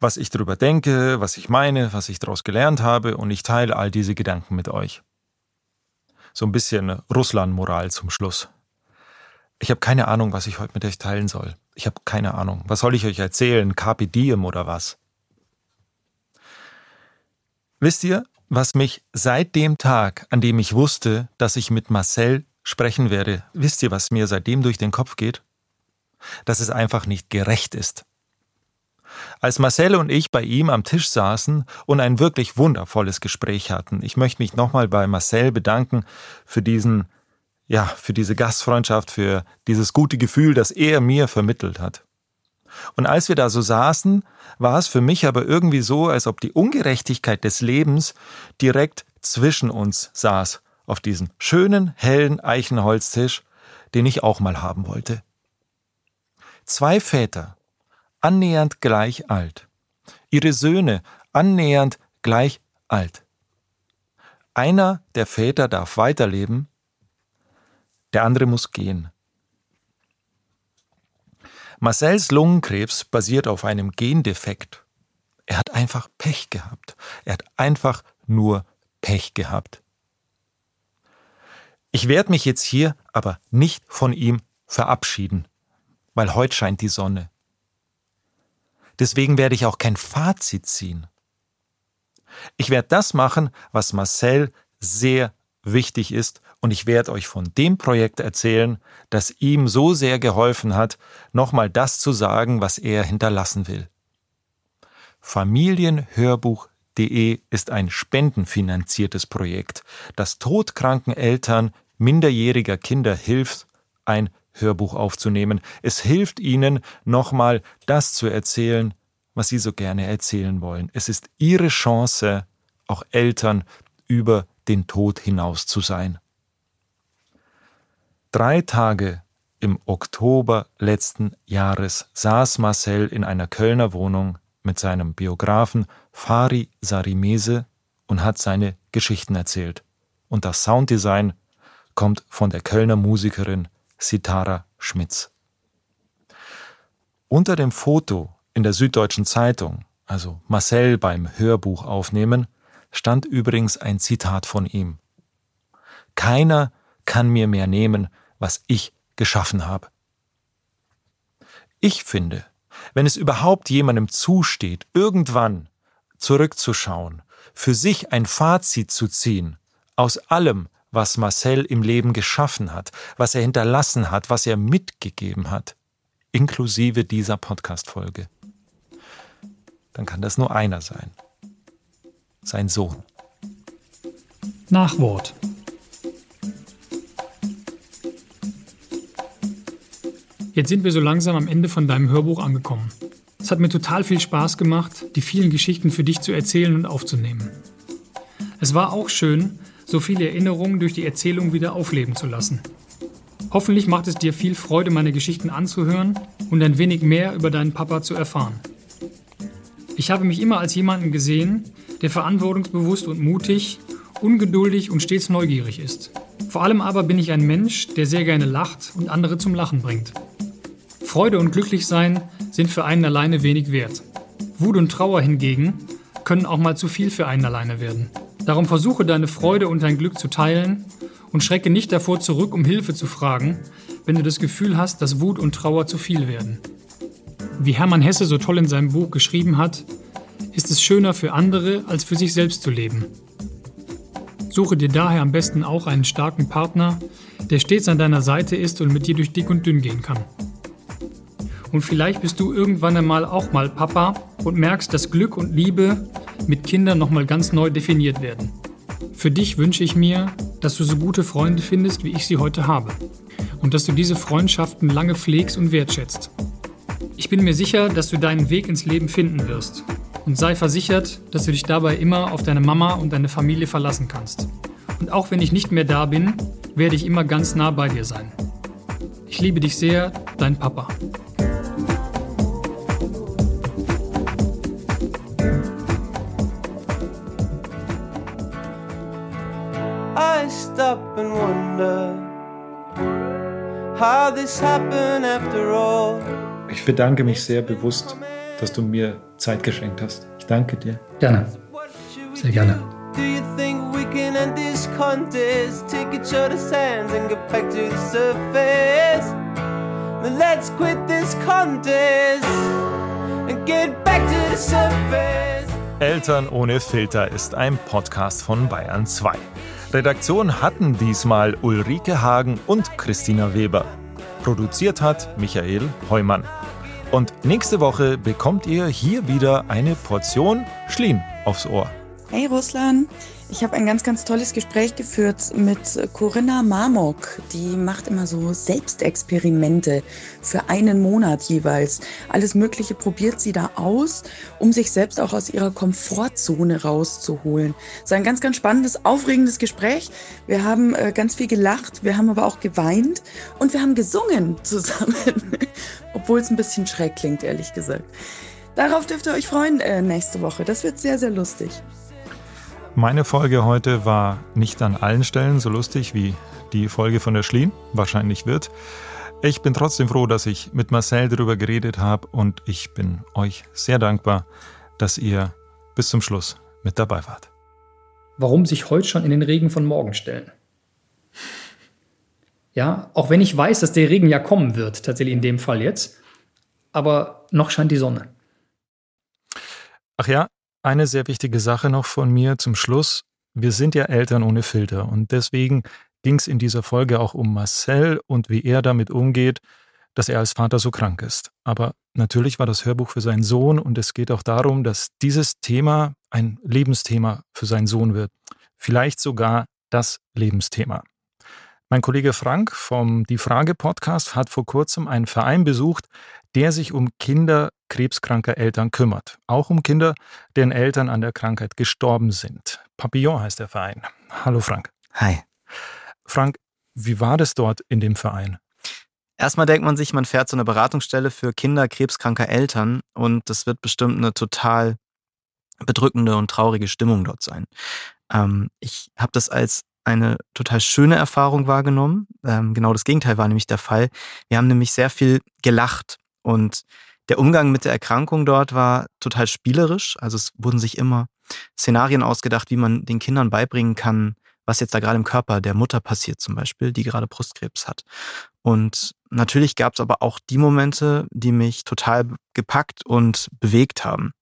was ich darüber denke, was ich meine, was ich daraus gelernt habe und ich teile all diese Gedanken mit euch. So ein bisschen Russland-Moral zum Schluss. Ich habe keine Ahnung, was ich heute mit euch teilen soll. Ich habe keine Ahnung. Was soll ich euch erzählen? Carpe diem oder was? Wisst ihr, was mich seit dem Tag, an dem ich wusste, dass ich mit Marcel sprechen werde, wisst ihr, was mir seitdem durch den Kopf geht? Dass es einfach nicht gerecht ist. Als Marcel und ich bei ihm am Tisch saßen und ein wirklich wundervolles Gespräch hatten. Ich möchte mich nochmal bei Marcel bedanken für diesen, ja, für diese Gastfreundschaft, für dieses gute Gefühl, das er mir vermittelt hat. Und als wir da so saßen, war es für mich aber irgendwie so, als ob die Ungerechtigkeit des Lebens direkt zwischen uns saß, auf diesem schönen, hellen Eichenholztisch, den ich auch mal haben wollte. Zwei Väter, annähernd gleich alt. Ihre Söhne annähernd gleich alt. Einer der Väter darf weiterleben, der andere muss gehen. Marcells Lungenkrebs basiert auf einem Gendefekt. Er hat einfach Pech gehabt. Er hat einfach nur Pech gehabt. Ich werde mich jetzt hier aber nicht von ihm verabschieden, weil heute scheint die Sonne. Deswegen werde ich auch kein Fazit ziehen. Ich werde das machen, was Marcel sehr wichtig ist, und ich werde euch von dem Projekt erzählen, das ihm so sehr geholfen hat, nochmal das zu sagen, was er hinterlassen will. Familienhörbuch.de ist ein spendenfinanziertes Projekt, das todkranken Eltern minderjähriger Kinder hilft, ein Hörbuch aufzunehmen. Es hilft ihnen, nochmal das zu erzählen, was sie so gerne erzählen wollen. Es ist ihre Chance, auch Eltern über den Tod hinaus zu sein. Drei Tage im Oktober letzten Jahres saß Marcel in einer Kölner Wohnung mit seinem Biografen Fari Sarimese und hat seine Geschichten erzählt. Und das Sounddesign kommt von der Kölner Musikerin Sitara Schmitz. Unter dem Foto in der Süddeutschen Zeitung, also Marcel beim Hörbuch aufnehmen, stand übrigens ein Zitat von ihm. Keiner kann mir mehr nehmen, was ich geschaffen habe. Ich finde, wenn es überhaupt jemandem zusteht, irgendwann zurückzuschauen, für sich ein Fazit zu ziehen aus allem, was Marcel im Leben geschaffen hat, was er hinterlassen hat, was er mitgegeben hat, inklusive dieser Podcast-Folge, dann kann das nur einer sein. Sein Sohn. Nachwort. Jetzt sind wir so langsam am Ende von deinem Hörbuch angekommen. Es hat mir total viel Spaß gemacht, die vielen Geschichten für dich zu erzählen und aufzunehmen. Es war auch schön, so viele Erinnerungen durch die Erzählung wieder aufleben zu lassen. Hoffentlich macht es dir viel Freude, meine Geschichten anzuhören und ein wenig mehr über deinen Papa zu erfahren. Ich habe mich immer als jemanden gesehen, der verantwortungsbewusst und mutig, ungeduldig und stets neugierig ist. Vor allem aber bin ich ein Mensch, der sehr gerne lacht und andere zum Lachen bringt. Freude und Glücklichsein sind für einen alleine wenig wert. Wut und Trauer hingegen können auch mal zu viel für einen alleine werden. Darum versuche deine Freude und dein Glück zu teilen und schrecke nicht davor zurück, um Hilfe zu fragen, wenn du das Gefühl hast, dass Wut und Trauer zu viel werden. Wie Hermann Hesse so toll in seinem Buch geschrieben hat, ist es schöner für andere, als für sich selbst zu leben. Suche dir daher am besten auch einen starken Partner, der stets an deiner Seite ist und mit dir durch dick und dünn gehen kann. Und vielleicht bist du irgendwann einmal auch mal Papa und merkst, dass Glück und Liebe mit Kindern nochmal ganz neu definiert werden. Für dich wünsche ich mir, dass du so gute Freunde findest, wie ich sie heute habe. Und dass du diese Freundschaften lange pflegst und wertschätzt. Ich bin mir sicher, dass du deinen Weg ins Leben finden wirst. Und sei versichert, dass du dich dabei immer auf deine Mama und deine Familie verlassen kannst. Und auch wenn ich nicht mehr da bin, werde ich immer ganz nah bei dir sein. Ich liebe dich sehr, dein Papa. Ich bedanke mich sehr bewusst, dass du mir Zeit geschenkt hast. Ich danke dir. Gerne. Sehr gerne. Do you think we can end this contest? Take each other's hands and get back to the surface. Then let's quit this contest and get back to the surface. Eltern ohne Filter ist ein Podcast von Bayern 2. Redaktion hatten diesmal Ulrike Hagen und Christina Weber. Produziert hat Michael Heumann. Und nächste Woche bekommt ihr hier wieder eine Portion Schlien aufs Ohr. Hey Russland, ich habe ein ganz, ganz tolles Gespräch geführt mit Corinna Marmok. Die macht immer so Selbstexperimente für einen Monat jeweils. Alles Mögliche probiert sie da aus, um sich selbst auch aus ihrer Komfortzone rauszuholen. Es war ein ganz, ganz spannendes, aufregendes Gespräch. Wir haben äh, ganz viel gelacht, wir haben aber auch geweint und wir haben gesungen zusammen. Obwohl es ein bisschen schräg klingt, ehrlich gesagt. Darauf dürft ihr euch freuen äh, nächste Woche. Das wird sehr, sehr lustig. Meine Folge heute war nicht an allen Stellen so lustig wie die Folge von der Schlien wahrscheinlich wird. Ich bin trotzdem froh, dass ich mit Marcel darüber geredet habe und ich bin euch sehr dankbar, dass ihr bis zum Schluss mit dabei wart. Warum sich heute schon in den Regen von morgen stellen? Ja, auch wenn ich weiß, dass der Regen ja kommen wird, tatsächlich in dem Fall jetzt, aber noch scheint die Sonne. Ach ja, eine sehr wichtige Sache noch von mir zum Schluss. Wir sind ja Eltern ohne Filter und deswegen ging es in dieser Folge auch um Marcel und wie er damit umgeht, dass er als Vater so krank ist. Aber natürlich war das Hörbuch für seinen Sohn und es geht auch darum, dass dieses Thema ein Lebensthema für seinen Sohn wird. Vielleicht sogar das Lebensthema. Mein Kollege Frank vom Die Frage Podcast hat vor kurzem einen Verein besucht, der sich um Kinder krebskranker Eltern kümmert. Auch um Kinder, deren Eltern an der Krankheit gestorben sind. Papillon heißt der Verein. Hallo Frank. Hi. Frank, wie war das dort in dem Verein? Erstmal denkt man sich, man fährt zu einer Beratungsstelle für Kinder krebskranker Eltern und das wird bestimmt eine total bedrückende und traurige Stimmung dort sein. Ähm, ich habe das als eine total schöne Erfahrung wahrgenommen. Ähm, genau das Gegenteil war nämlich der Fall. Wir haben nämlich sehr viel gelacht und der Umgang mit der Erkrankung dort war total spielerisch. Also es wurden sich immer Szenarien ausgedacht, wie man den Kindern beibringen kann, was jetzt da gerade im Körper der Mutter passiert zum Beispiel, die gerade Brustkrebs hat. Und natürlich gab es aber auch die Momente, die mich total gepackt und bewegt haben.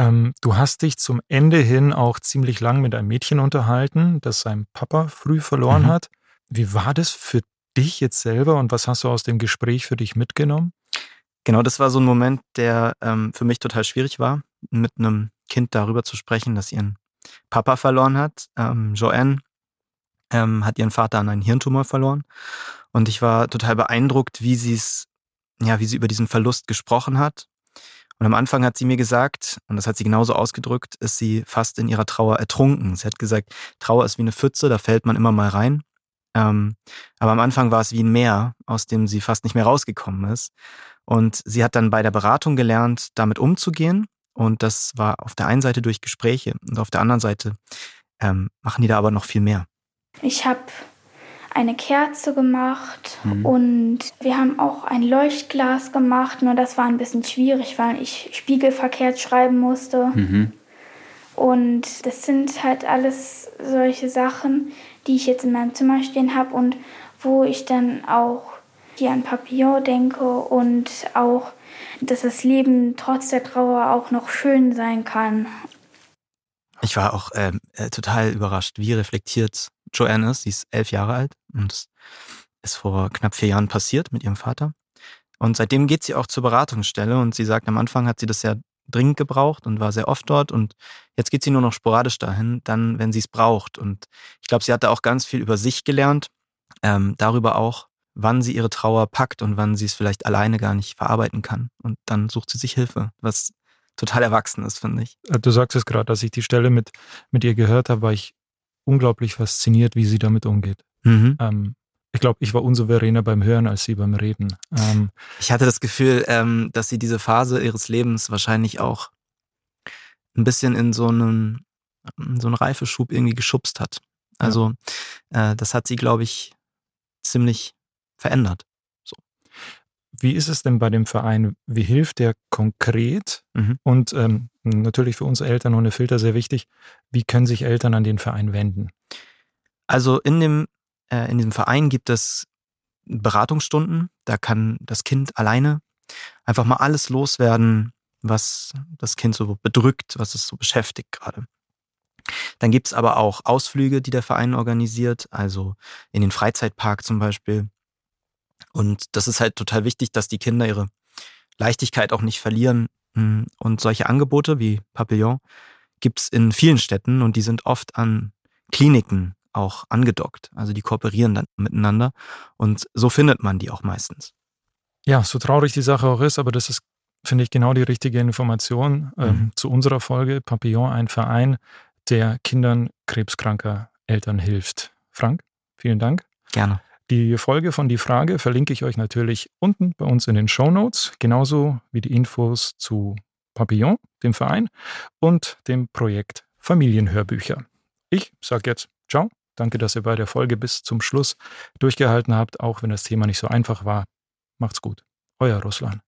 Ähm, du hast dich zum Ende hin auch ziemlich lang mit einem Mädchen unterhalten, das sein Papa früh verloren mhm. hat. Wie war das für dich jetzt selber und was hast du aus dem Gespräch für dich mitgenommen? Genau, das war so ein Moment, der ähm, für mich total schwierig war, mit einem Kind darüber zu sprechen, das ihren Papa verloren hat. Ähm, Joanne ähm, hat ihren Vater an einen Hirntumor verloren. Und ich war total beeindruckt, wie sie es, ja, wie sie über diesen Verlust gesprochen hat. Und am Anfang hat sie mir gesagt, und das hat sie genauso ausgedrückt, ist sie fast in ihrer Trauer ertrunken. Sie hat gesagt, Trauer ist wie eine Pfütze, da fällt man immer mal rein. Ähm, aber am Anfang war es wie ein Meer, aus dem sie fast nicht mehr rausgekommen ist. Und sie hat dann bei der Beratung gelernt, damit umzugehen. Und das war auf der einen Seite durch Gespräche und auf der anderen Seite ähm, machen die da aber noch viel mehr. Ich habe eine Kerze gemacht mhm. und wir haben auch ein Leuchtglas gemacht. Nur das war ein bisschen schwierig, weil ich spiegelverkehrt schreiben musste. Mhm. Und das sind halt alles solche Sachen, die ich jetzt in meinem Zimmer stehen habe und wo ich dann auch hier an Papillon denke und auch, dass das Leben trotz der Trauer auch noch schön sein kann. Ich war auch ähm, äh, total überrascht, wie reflektiert Joanne ist. Sie ist elf Jahre alt und ist vor knapp vier Jahren passiert mit ihrem Vater. Und seitdem geht sie auch zur Beratungsstelle und sie sagt, am Anfang hat sie das sehr dringend gebraucht und war sehr oft dort und jetzt geht sie nur noch sporadisch dahin, dann, wenn sie es braucht. Und ich glaube, sie hat da auch ganz viel über sich gelernt, ähm, darüber auch, wann sie ihre Trauer packt und wann sie es vielleicht alleine gar nicht verarbeiten kann. Und dann sucht sie sich Hilfe, was total erwachsen ist, finde ich. Äh, du sagst es gerade, als ich die Stelle mit, mit ihr gehört habe, war ich unglaublich fasziniert, wie sie damit umgeht. Mhm. Ähm, ich glaube, ich war unsouveräner beim Hören als sie beim Reden. Ähm, ich hatte das Gefühl, ähm, dass sie diese Phase ihres Lebens wahrscheinlich auch ein bisschen in so einen, so einen Reifeschub irgendwie geschubst hat. Also ja. äh, das hat sie, glaube ich, ziemlich verändert. Wie ist es denn bei dem Verein? Wie hilft der konkret? Mhm. Und ähm, natürlich für uns Eltern ohne Filter sehr wichtig. Wie können sich Eltern an den Verein wenden? Also in dem äh, in diesem Verein gibt es Beratungsstunden. Da kann das Kind alleine einfach mal alles loswerden, was das Kind so bedrückt, was es so beschäftigt gerade. Dann gibt es aber auch Ausflüge, die der Verein organisiert, also in den Freizeitpark zum Beispiel. Und das ist halt total wichtig, dass die Kinder ihre Leichtigkeit auch nicht verlieren. Hm, und solche Angebote wie Papillon gibt es in vielen Städten und die sind oft an Kliniken auch angedockt. Also die kooperieren dann miteinander und so findet man die auch meistens. Ja, so traurig die Sache auch ist, aber das ist, finde ich, genau die richtige Information ähm, mhm. zu unserer Folge. Papillon, ein Verein, der Kindern krebskranker Eltern hilft. Frank, vielen Dank. Gerne. Die Folge von Die Frage verlinke ich euch natürlich unten bei uns in den Show Notes, genauso wie die Infos zu Papillon, dem Verein, und dem Projekt Familienhörbücher. Ich sage jetzt ciao. Danke, dass ihr bei der Folge bis zum Schluss durchgehalten habt, auch wenn das Thema nicht so einfach war. Macht's gut. Euer Russland.